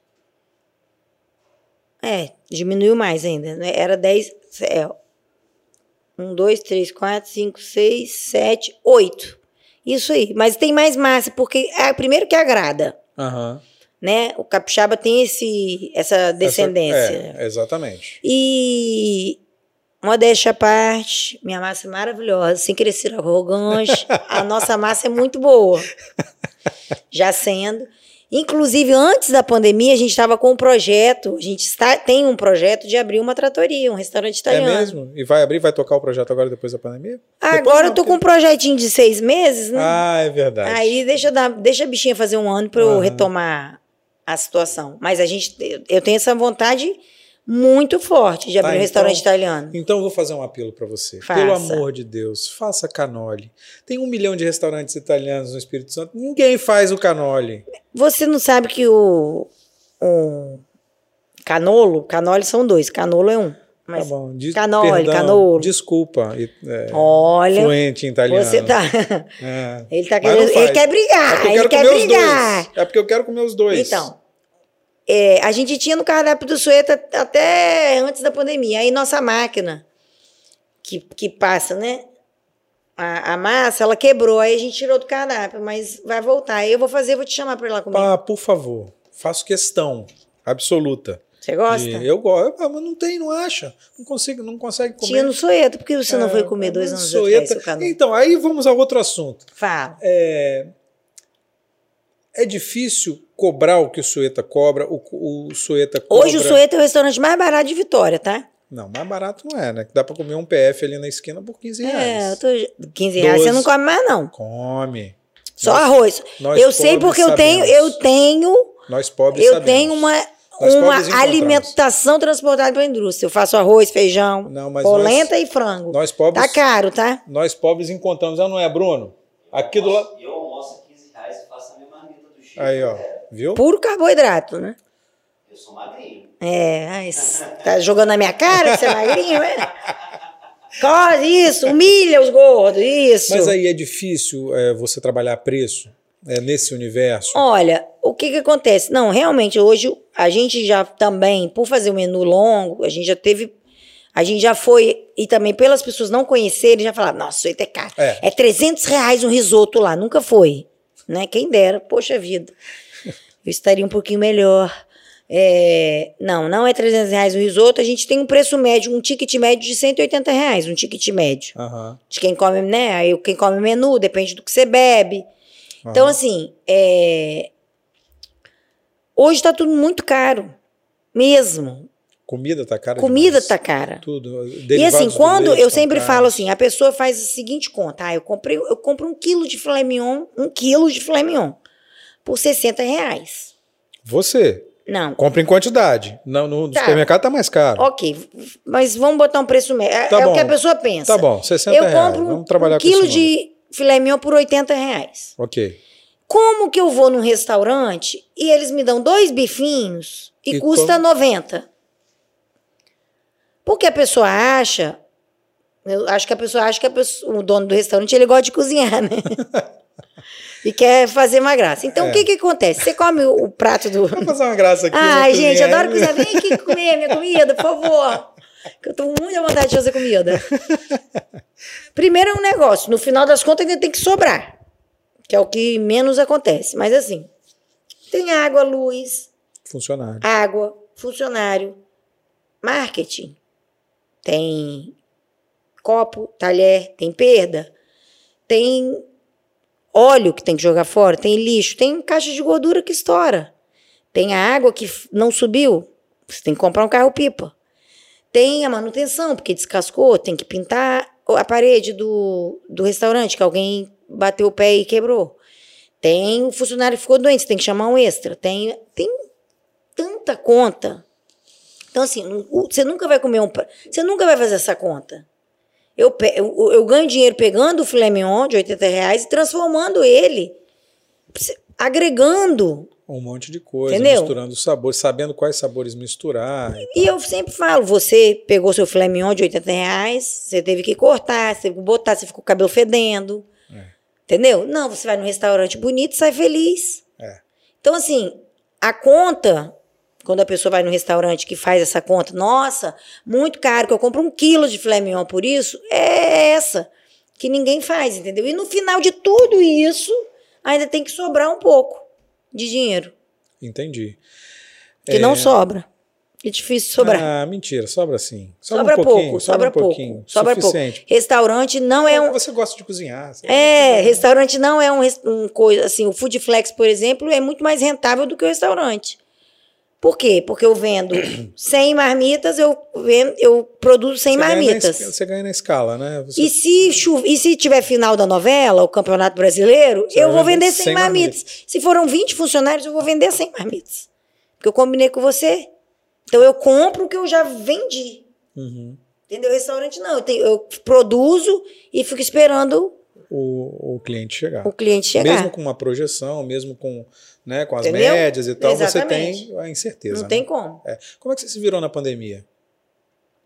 É, diminuiu mais ainda. Né? Era dez. É, um, dois, três, quatro, cinco, seis, sete, oito. Isso aí. Mas tem mais massa, porque é primeiro que agrada. Uhum. Né? O capixaba tem esse, essa descendência. Essa, é, exatamente. E modéstia à parte, minha massa é maravilhosa, sem crescer arrogante. a nossa massa é muito boa. Já sendo. Inclusive, antes da pandemia, a gente estava com um projeto, a gente está, tem um projeto de abrir uma tratoria, um restaurante italiano. É mesmo? E vai abrir, vai tocar o projeto agora depois da pandemia? Agora depois eu tô com um projetinho de seis meses, né? Ah, é verdade. Aí deixa, dar, deixa a bichinha fazer um ano para eu retomar a situação. Mas a gente, eu tenho essa vontade muito forte de abrir tá, um restaurante então, italiano. Então eu vou fazer um apelo para você. Faça. Pelo amor de Deus, faça canole. Tem um milhão de restaurantes italianos no Espírito Santo. Ninguém faz o canole. Você não sabe que o, o canolo, canole são dois, canolo é um. Mas tá bom. De, canole, perdão, canolo. Desculpa. É, Olha. Fluente em italiano. Você tá. É. Ele tá querendo. Ele quer brigar. É ele quer brigar. É porque eu quero comer os dois. Então. É, a gente tinha no cardápio do Sueta até antes da pandemia. Aí nossa máquina, que, que passa, né? A, a, massa, ela quebrou, aí a gente tirou do cardápio, mas vai voltar. Aí eu vou fazer, vou te chamar para ir lá comigo. Ah, por favor. Faço questão absoluta. Você gosta? De, eu gosto, mas não tem, não acha. Não consigo, não consegue comer. Tinha no Soeta, porque você é, não foi comer dois anos soeta. atrás? Então, aí vamos a outro assunto. Fala. É, é difícil cobrar o que o Sueta cobra, o, o Sueta cobra... Hoje o Sueta é o restaurante mais barato de Vitória, tá? Não, mais barato não é, né? Dá pra comer um PF ali na esquina por 15 reais. É, tô... 15 reais 12. você não come mais, não. Come. Só nós, arroz. Nós eu sei porque eu tenho, eu tenho. Nós pobres Eu sabemos. tenho uma, uma alimentação transportada para a indústria. Eu faço arroz, feijão, não, polenta nós, e frango. Nós pobres. Tá caro, tá? Nós pobres encontramos, não é, Bruno? Aqui do lado. Eu almoço 15 reais e faço a minha marmita do Chico. Aí, ó. Viu? Puro carboidrato, né? Eu sou magrinho. É, tá jogando na minha cara que você é magrinho, é? Corre isso, humilha os gordos, isso. Mas aí é difícil é, você trabalhar preço é, nesse universo? Olha, o que que acontece? Não, realmente, hoje a gente já também, por fazer o um menu longo, a gente já teve a gente já foi, e também pelas pessoas não conhecerem, já falaram, nossa, isso é caro. É. é 300 reais um risoto lá. Nunca foi. Né? Quem dera, poxa vida. Eu estaria um pouquinho melhor. É, não, não é 300 reais o risoto. A gente tem um preço médio, um ticket médio de 180 reais, um ticket médio. Uhum. De quem come, né? Aí quem come menu, depende do que você bebe. Uhum. Então, assim, é... hoje tá tudo muito caro. Mesmo. Comida tá cara Comida demais. tá cara. Tudo. E assim, quando eu sempre caros. falo assim, a pessoa faz a seguinte conta, ah, eu comprei, eu compro um quilo de filé mignon, um quilo de filé mignon por 60 reais. Você? Não. Compra em quantidade. Não, no tá. supermercado tá mais caro. Ok, mas vamos botar um preço médio. É, tá é o que a pessoa pensa. Tá bom, 60 eu reais. Eu compro vamos trabalhar um quilo de filé mignon por 80 reais. Ok. Como que eu vou num restaurante e eles me dão dois bifinhos e, e custa como... 90? Porque a pessoa acha, eu acho que a pessoa acha que pessoa, o dono do restaurante ele gosta de cozinhar, né? e quer fazer uma graça. Então, é. o que que acontece? Você come o, o prato do... Vou fazer uma graça aqui. Ai, gente, adoro cozinhar. Vem aqui comer minha comida, por favor. Que eu tô muito à vontade de fazer comida. Primeiro é um negócio. No final das contas, ainda tem que sobrar. Que é o que menos acontece. Mas assim, tem água, luz... Funcionário. Água, funcionário, marketing. Tem copo, talher, tem perda. Tem óleo que tem que jogar fora, tem lixo, tem caixa de gordura que estoura. Tem a água que não subiu, você tem que comprar um carro-pipa. Tem a manutenção, porque descascou, tem que pintar a parede do, do restaurante, que alguém bateu o pé e quebrou. Tem o funcionário que ficou doente, tem que chamar um extra. Tem, tem tanta conta. Então, assim, você nunca vai comer um. Você nunca vai fazer essa conta. Eu, eu, eu ganho dinheiro pegando o filé mignon de 80 reais e transformando ele, agregando Um monte de coisa, Entendeu? misturando sabores, sabendo quais sabores misturar. E, e eu sempre falo, você pegou seu filé mignon de 80 reais, você teve que cortar, você teve que botar, você ficou com o cabelo fedendo. É. Entendeu? Não, você vai num restaurante bonito e sai feliz. É. Então, assim, a conta, quando a pessoa vai no restaurante que faz essa conta, nossa, muito caro, que eu compro um quilo de filé mignon por isso, é essa, que ninguém faz, entendeu? E no final de tudo isso, ainda tem que sobrar um pouco de dinheiro. Entendi. Que é... não sobra. É difícil sobrar. Ah, mentira, sobra sim. Sobra, sobra um pouco, sobra, um pouco. Sobra suficiente. pouco. Restaurante não é um. Você gosta de cozinhar. É, restaurante não é um, um coisa assim. O Food Flex, por exemplo, é muito mais rentável do que o restaurante. Por quê? Porque eu vendo 100 marmitas, eu, vendo, eu produzo 100 você marmitas. Ganha você ganha na escala, né? Você... E, se chuva, e se tiver final da novela, o Campeonato Brasileiro, você eu vou vender 100, 100 marmitas. marmitas. Se foram 20 funcionários, eu vou vender 100 marmitas. Porque eu combinei com você. Então eu compro o que eu já vendi. Uhum. Entendeu? Restaurante não. Eu, tenho, eu produzo e fico esperando o, o cliente chegar. O cliente chegar. Mesmo com uma projeção, mesmo com, né, com as Entendeu? médias e tal, Exatamente. você tem a incerteza. Não né? tem como. É. Como é que você se virou na pandemia?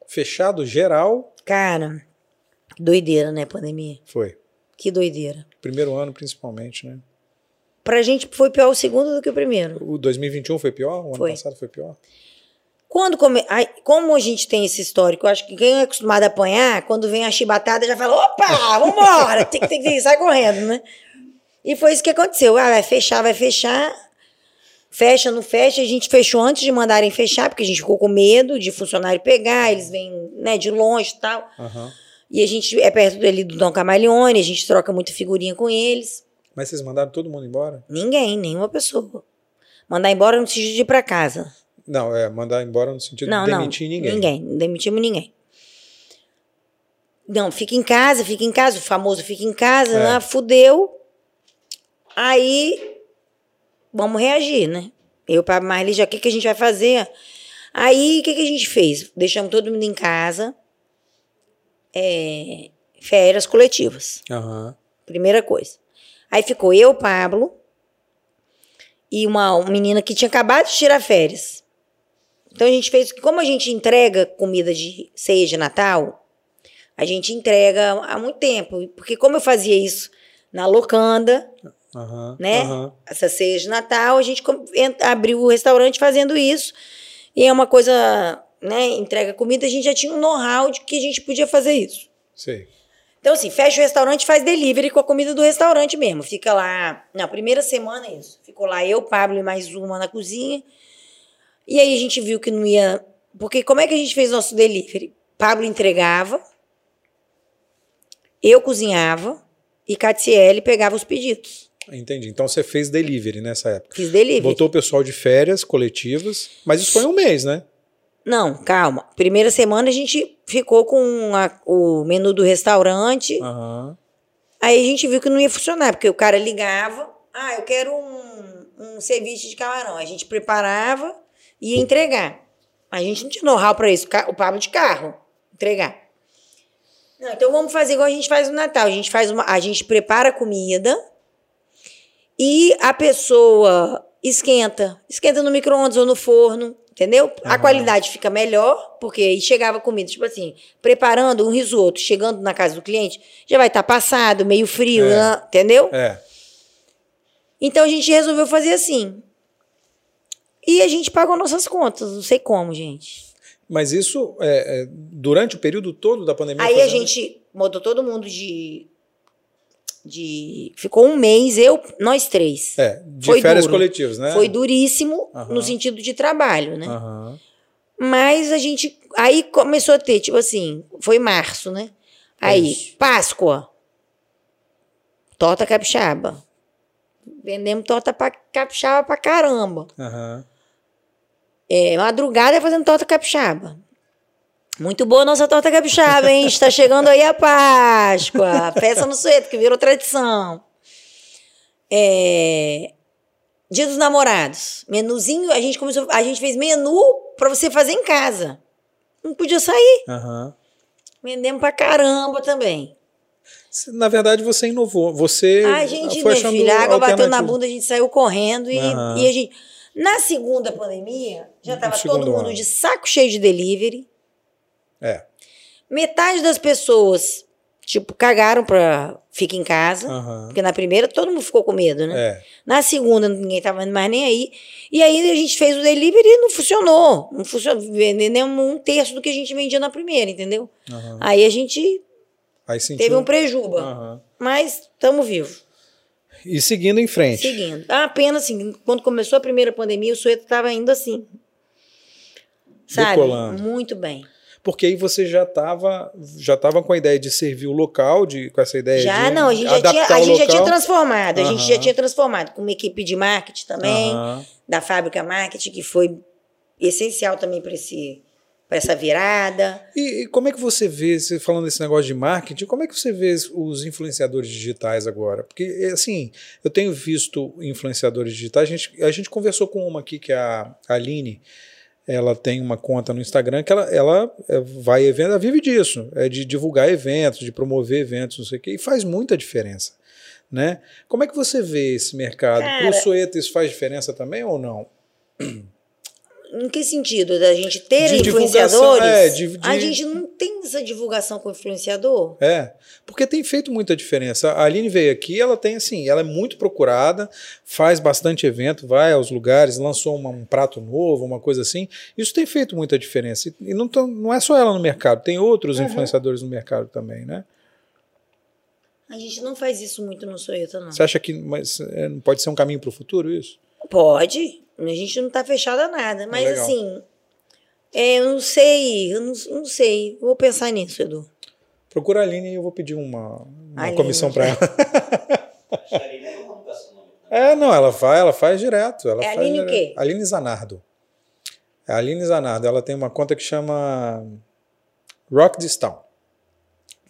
Fechado geral? Cara, doideira, né, pandemia? Foi. Que doideira. Primeiro ano, principalmente, né? Pra gente foi pior o segundo do que o primeiro. O 2021 foi pior? O foi. ano passado foi pior? Quando come... Ai, como a gente tem esse histórico, eu acho que quem é acostumado a apanhar, quando vem a chibatada já fala: opa, vambora, tem que, tem que sai correndo, né? E foi isso que aconteceu. Ah, vai fechar, vai fechar. Fecha, não fecha. A gente fechou antes de mandarem fechar, porque a gente ficou com medo de funcionário pegar, eles vêm né, de longe e tal. Uhum. E a gente é perto ali do Dom Camaleone, a gente troca muita figurinha com eles. Mas vocês mandaram todo mundo embora? Ninguém, nenhuma pessoa. Mandar embora no sentido de ir pra casa. Não, é mandar embora no sentido não, de demitir não, ninguém. Ninguém, não demitimos ninguém. Não, fica em casa, fica em casa, o famoso fica em casa, é. né? Fudeu. Aí, vamos reagir, né? Eu para Marli já, o que, que a gente vai fazer? Aí, o que, que a gente fez? Deixamos todo mundo em casa. É, férias coletivas. Uhum. Primeira coisa. Aí ficou eu, Pablo, e uma, uma menina que tinha acabado de tirar férias. Então a gente fez, como a gente entrega comida de ceia de Natal, a gente entrega há muito tempo. Porque como eu fazia isso na locanda, uhum, né? Uhum. Essa ceia de Natal, a gente abriu o restaurante fazendo isso. E é uma coisa, né? Entrega comida, a gente já tinha um know-how de que a gente podia fazer isso. Sim. Então, assim, fecha o restaurante faz delivery com a comida do restaurante mesmo. Fica lá. Na primeira semana, isso. Ficou lá eu, Pablo e mais uma na cozinha. E aí a gente viu que não ia. Porque como é que a gente fez nosso delivery? Pablo entregava, eu cozinhava e Catiele pegava os pedidos. Entendi. Então você fez delivery nessa época. Fiz delivery. Botou o pessoal de férias coletivas, mas isso foi um mês, né? Não, calma. Primeira semana a gente ficou com a, o menu do restaurante. Uhum. Aí a gente viu que não ia funcionar, porque o cara ligava, ah, eu quero um, um ceviche de camarão. A gente preparava, ia entregar. A gente não tinha know-how para isso, o Pablo de carro, entregar. Não, então vamos fazer igual a gente faz no Natal. A gente faz uma, a gente prepara a comida e a pessoa esquenta, esquenta no micro-ondas ou no forno, entendeu? Uhum. A qualidade fica melhor, porque aí chegava comida, tipo assim, preparando um risoto, chegando na casa do cliente, já vai estar tá passado, meio frio, é. né? entendeu? É. Então a gente resolveu fazer assim. E a gente pagou nossas contas, não sei como, gente. Mas isso é, é, durante o período todo da pandemia? Aí a gente mudou todo mundo de. de ficou um mês, eu, nós três. É, de Foi férias duro. coletivas, né? Foi duríssimo uhum. no sentido de trabalho, né? Uhum. Mas a gente. Aí começou a ter, tipo assim, foi março, né? Aí, Isso. Páscoa. Torta capixaba. Vendemos torta pra, capixaba pra caramba. Uhum. É, madrugada fazendo torta capixaba. Muito boa nossa torta capixaba, hein? Está chegando aí a Páscoa. Peça no sueto, que virou tradição. É... Dia dos namorados. Menuzinho, a gente começou, a gente fez menu para você fazer em casa. Não podia sair. Uhum. Vendemos pra caramba também. Na verdade, você inovou. Você. A gente, minha filha, a água bateu na bunda, a gente saiu correndo e, uhum. e a gente. Na segunda pandemia, já estava todo mundo ano. de saco cheio de delivery. É. Metade das pessoas, tipo, cagaram pra ficar em casa. Uhum. Porque na primeira todo mundo ficou com medo, né? É. Na segunda, ninguém tava mais nem aí. E aí a gente fez o delivery e não funcionou. Não funcionou. Vendemos um terço do que a gente vendia na primeira, entendeu? Uhum. Aí a gente sentiu... teve um prejuba. Uhum. Mas estamos vivos. E seguindo em frente. Seguindo. Ah, apenas assim, quando começou a primeira pandemia, o sueto estava indo assim. Sabe? Decolando. Muito bem. Porque aí você já estava já tava com a ideia de servir o local, de, com essa ideia já, de não, a gente já tinha, a gente já tinha transformado, a gente já tinha transformado com uma equipe de marketing também, da fábrica marketing, que foi essencial também para esse para essa virada. E, e, como é que você vê, você falando desse negócio de marketing, como é que você vê os influenciadores digitais agora? Porque, assim, eu tenho visto influenciadores digitais, a gente, a gente conversou com uma aqui, que é a Aline, ela tem uma conta no Instagram que ela, ela é, vai evento, ela vive disso, é de divulgar eventos, de promover eventos, não sei o quê, e faz muita diferença. Né? Como é que você vê esse mercado? Para o isso faz diferença também ou não? Em que sentido? Da gente ter de influenciadores? É, de, de... A gente não tem essa divulgação com influenciador. É, porque tem feito muita diferença. A Aline veio aqui, ela tem assim, ela é muito procurada, faz bastante evento, vai aos lugares, lançou uma, um prato novo, uma coisa assim. Isso tem feito muita diferença. E não, tão, não é só ela no mercado, tem outros uhum. influenciadores no mercado também, né? A gente não faz isso muito no Soeta, não. Você acha que mas, é, pode ser um caminho para o futuro isso? Pode. A gente não está fechado a nada. Mas Legal. assim, é, eu não sei, eu não, não, sei. Vou pensar nisso, Edu. Procura a Aline e eu vou pedir uma, uma comissão para ela. é, não, ela faz, ela faz direto. Ela é faz Aline direto. o quê? Aline Zanardo. É a Aline Zanardo. Ela tem uma conta que chama Rock Distown.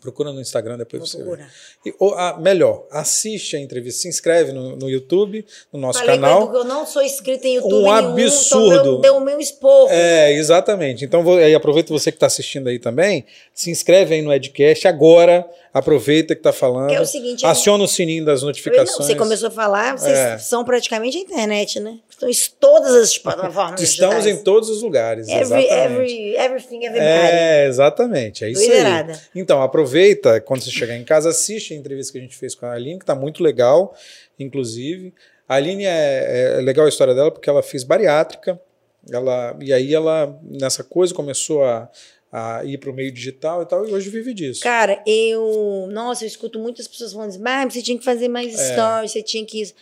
Procura no Instagram, depois Vou você procurar. vê. E, ou, a, melhor, assiste a entrevista, se inscreve no, no YouTube, no nosso Falei canal. Edu, eu não sou inscrito em YouTube um nenhum, então absurdo. Então deu o meu esporro. É, exatamente. Então, vou, aí aproveita você que está assistindo aí também, se inscreve aí no Edcast agora, aproveita que está falando. É o seguinte, aciona o sininho das notificações. Não, você começou a falar, vocês é. são praticamente a internet, né? Estão em todas as plataformas Estamos digitais. em todos os lugares, every. Every, everything, everybody. É, exatamente, é isso Liderada. aí. Então, aproveita, quando você chegar em casa, assiste a entrevista que a gente fez com a Aline, que está muito legal, inclusive. A Aline é, é legal a história dela, porque ela fez bariátrica, ela, e aí ela, nessa coisa, começou a a ir para o meio digital e tal, e hoje vive disso. Cara, eu. Nossa, eu escuto muitas pessoas falando assim, ah, você tinha que fazer mais é. stories, você tinha que.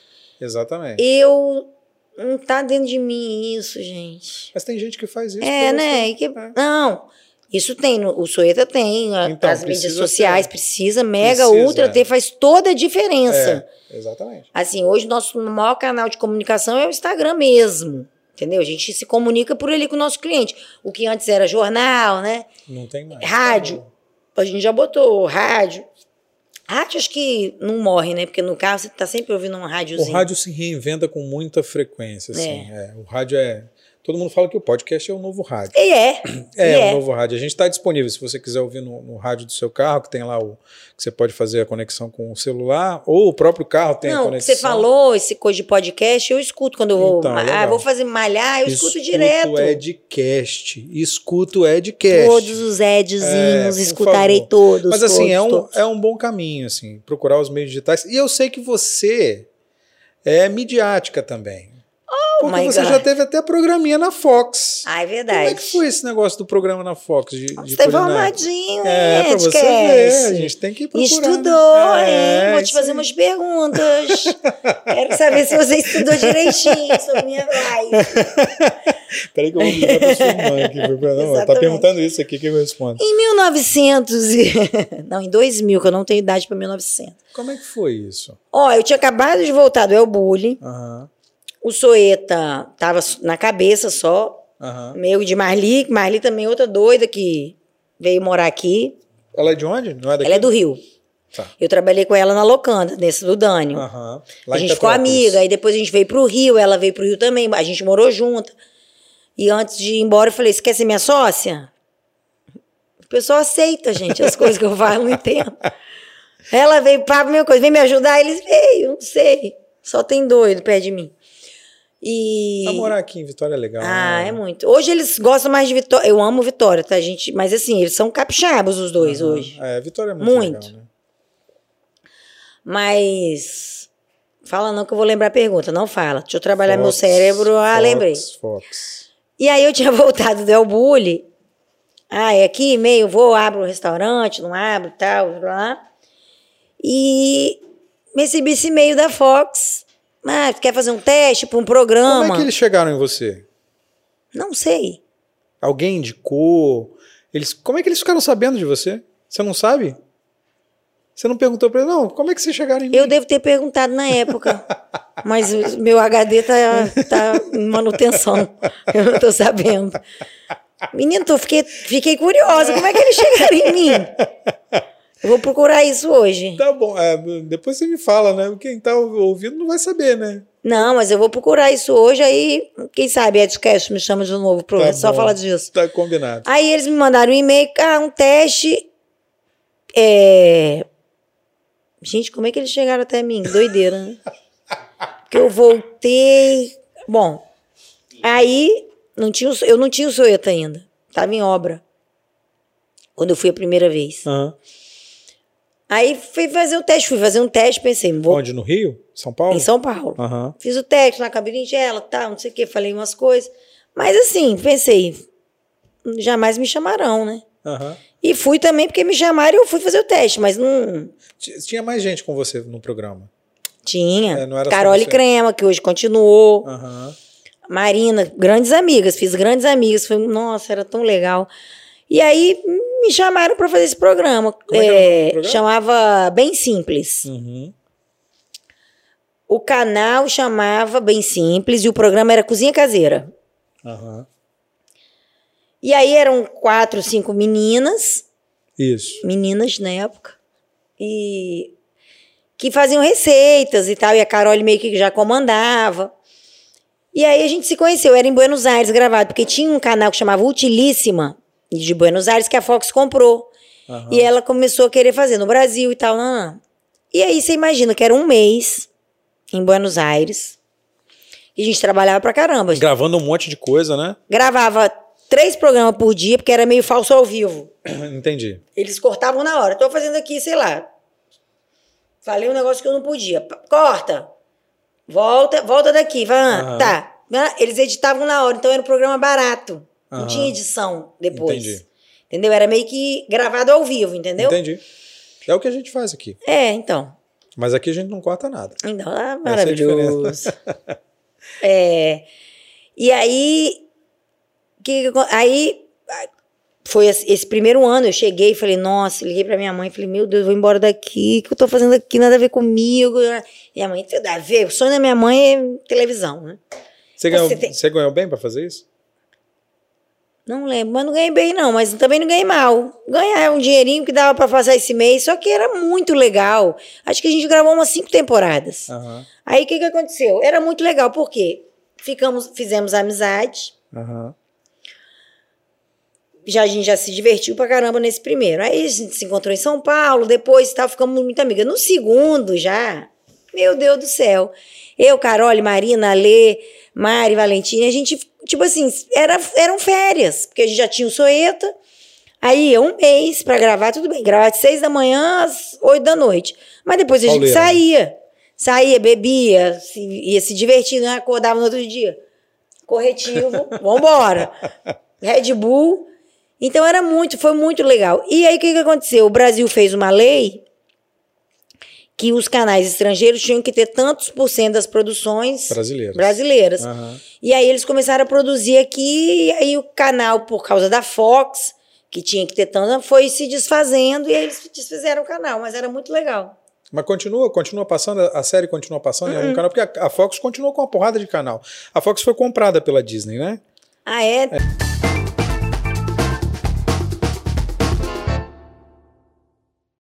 Exatamente. Eu. Não tá dentro de mim isso, gente. Mas tem gente que faz isso. É, né? Que, é. Não. Isso tem, o Soeta tem, então, as mídias sociais ter. precisa, mega, precisa, ultra é. ter, faz toda a diferença. É, exatamente. Assim, hoje nosso maior canal de comunicação é o Instagram mesmo. Entendeu? A gente se comunica por ali com o nosso cliente. O que antes era jornal, né? Não tem mais. Rádio. A gente já botou rádio. Rádio acho que não morre, né? Porque no carro você está sempre ouvindo uma rádiozinha. O rádio se reinventa com muita frequência, assim. É. É. O rádio é Todo mundo fala que o podcast é o novo rádio. E é. É, e é. o novo rádio. A gente está disponível. Se você quiser ouvir no, no, rádio do seu carro, que tem lá o. que você pode fazer a conexão com o celular, ou o próprio carro tem Não, a conexão. Você falou esse coisa de podcast, eu escuto quando eu vou. Então, ah, vou fazer malhar, eu escuto, escuto direto. Edcast. Escuto Edcast. Todos os Edzinhos, é, escutarei todos. Mas assim, todos, é, um, todos. é um bom caminho, assim, procurar os meios digitais. E eu sei que você é midiática também. Oh Porque você God. já teve até programinha na Fox. Ah, é verdade. Como é que foi esse negócio do programa na Fox? De, você tá informadinho, É, pra você ver. A gente tem que procurar. Estudou, né? hein? Vou te fazer umas perguntas. Quero saber se você estudou direitinho sobre minha live. Peraí que eu vou ligar pra sua mãe aqui. Não, tá perguntando isso aqui, que eu respondo. Em 1900 e... Não, em 2000, que eu não tenho idade pra 1900. Como é que foi isso? Ó, eu tinha acabado de voltar do El Bully. Aham. Uhum. O Soeta tava na cabeça só, uhum. meio de Marli. Marli também outra doida que veio morar aqui. Ela é de onde? Não é daqui? Ela é do Rio. Tá. Eu trabalhei com ela na Locanda, nesse do Dânio. Uhum. a gente ficou amiga, aí depois a gente veio pro Rio, ela veio pro Rio também, a gente morou junto. E antes de ir embora, eu falei: Você quer ser minha sócia? O pessoal aceita, gente, as coisas que eu falo, não entendo. Ela veio para minha coisa, vem me ajudar, eles veio, não sei. Só tem doido perto de mim. E... morar aqui em Vitória é legal. Ah, né? é muito. Hoje eles gostam mais de Vitória. Eu amo Vitória, tá, gente? Mas assim, eles são capixabos os dois uhum. hoje. É, Vitória é muito, muito. legal, né? Mas. Fala não que eu vou lembrar a pergunta. Não fala. Deixa eu trabalhar Fox, meu cérebro. Ah, Fox, lembrei. Fox. E aí eu tinha voltado do El Bulli. Ah, é aqui meio, vou, abro o um restaurante, não abro, tal, lá. E recebi esse e-mail da Fox. Ah, quer fazer um teste para um programa? Como é que eles chegaram em você? Não sei. Alguém indicou? Eles, como é que eles ficaram sabendo de você? Você não sabe? Você não perguntou para ele, não? Como é que vocês chegaram em mim? Eu devo ter perguntado na época. mas meu HD tá, tá em manutenção. Eu não tô sabendo. Menino, tô, fiquei, fiquei curiosa. Como é que eles chegaram em mim? Eu vou procurar isso hoje. Tá bom. É, depois você me fala, né? Quem tá ouvindo não vai saber, né? Não, mas eu vou procurar isso hoje, aí, quem sabe, Edcast me chama de novo pro tá só falar disso. Tá combinado. Aí eles me mandaram um e-mail, ah, um teste. É... Gente, como é que eles chegaram até mim? Doideira, né? que eu voltei. Bom, aí não tinha, eu não tinha o Soeta ainda. Tava em obra. Quando eu fui a primeira vez. Uhum. Aí fui fazer o teste, fui fazer um teste, pensei, vou. Onde? No Rio? São Paulo? Em São Paulo. Uhum. Fiz o teste na cabine dela, tal, não sei o que, falei umas coisas. Mas assim, pensei, jamais me chamarão, né? Uhum. E fui também porque me chamaram e eu fui fazer o teste, mas não. Tinha mais gente com você no programa? Tinha. É, Carole Crema, que hoje continuou. Uhum. Marina, grandes amigas, fiz grandes amigas. Foi, nossa, era tão legal. E aí me chamaram para fazer esse programa. É, é programa? Chamava Bem Simples. Uhum. O canal chamava Bem Simples e o programa era Cozinha Caseira. Uhum. E aí eram quatro, cinco meninas. Isso. Meninas na época. E que faziam receitas e tal. E a Carol meio que já comandava. E aí a gente se conheceu. Era em Buenos Aires gravado, porque tinha um canal que chamava Utilíssima de Buenos Aires que a Fox comprou. Uhum. E ela começou a querer fazer no Brasil e tal. Não, não. E aí você imagina que era um mês em Buenos Aires. E a gente trabalhava pra caramba. Gravando um monte de coisa, né? Gravava três programas por dia, porque era meio falso ao vivo. Entendi. Eles cortavam na hora. Tô fazendo aqui, sei lá. Falei um negócio que eu não podia. Corta. Volta, volta daqui. Vai, uhum. Tá. Eles editavam na hora, então era um programa barato. Não tinha edição depois. Entendi. Entendeu? Era meio que gravado ao vivo, entendeu? Entendi. É o que a gente faz aqui. É, então. Mas aqui a gente não corta nada. Então, ah, maravilhoso. é, e aí, que, aí foi esse primeiro ano, eu cheguei e falei, nossa, liguei pra minha mãe, falei, meu Deus, vou embora daqui, o que eu tô fazendo aqui, nada a ver comigo. E a mãe, tudo a ver, o sonho da minha mãe é televisão, né? Você ganhou, você, tem... você ganhou bem pra fazer isso? Não lembro, mas não ganhei bem não, mas também não ganhei mal. Ganhar um dinheirinho que dava para passar esse mês, só que era muito legal. Acho que a gente gravou umas cinco temporadas. Uhum. Aí o que, que aconteceu? Era muito legal, porque ficamos, fizemos amizade. Uhum. Já, a gente já se divertiu pra caramba nesse primeiro. Aí a gente se encontrou em São Paulo, depois tal, ficamos muito amigas. No segundo já, meu Deus do céu. Eu, Carole, Marina, Lê, Mari, Valentina, a gente tipo assim, era, eram férias, porque a gente já tinha o Soeta. Aí ia um mês para gravar, tudo bem, gravar de seis da manhã às oito da noite. Mas depois a Pauleira. gente saía. Saía, bebia, se, ia se divertindo, né? acordava no outro dia. Corretivo, vambora. Red Bull. Então era muito, foi muito legal. E aí o que, que aconteceu? O Brasil fez uma lei que os canais estrangeiros tinham que ter tantos por cento das produções brasileiras. brasileiras. Uhum. E aí eles começaram a produzir aqui, e aí o canal, por causa da Fox, que tinha que ter tanto, foi se desfazendo e aí eles desfizeram o canal, mas era muito legal. Mas continua, continua passando, a série continua passando uhum. em algum uhum. canal, porque a, a Fox continuou com uma porrada de canal. A Fox foi comprada pela Disney, né? Ah, é? é.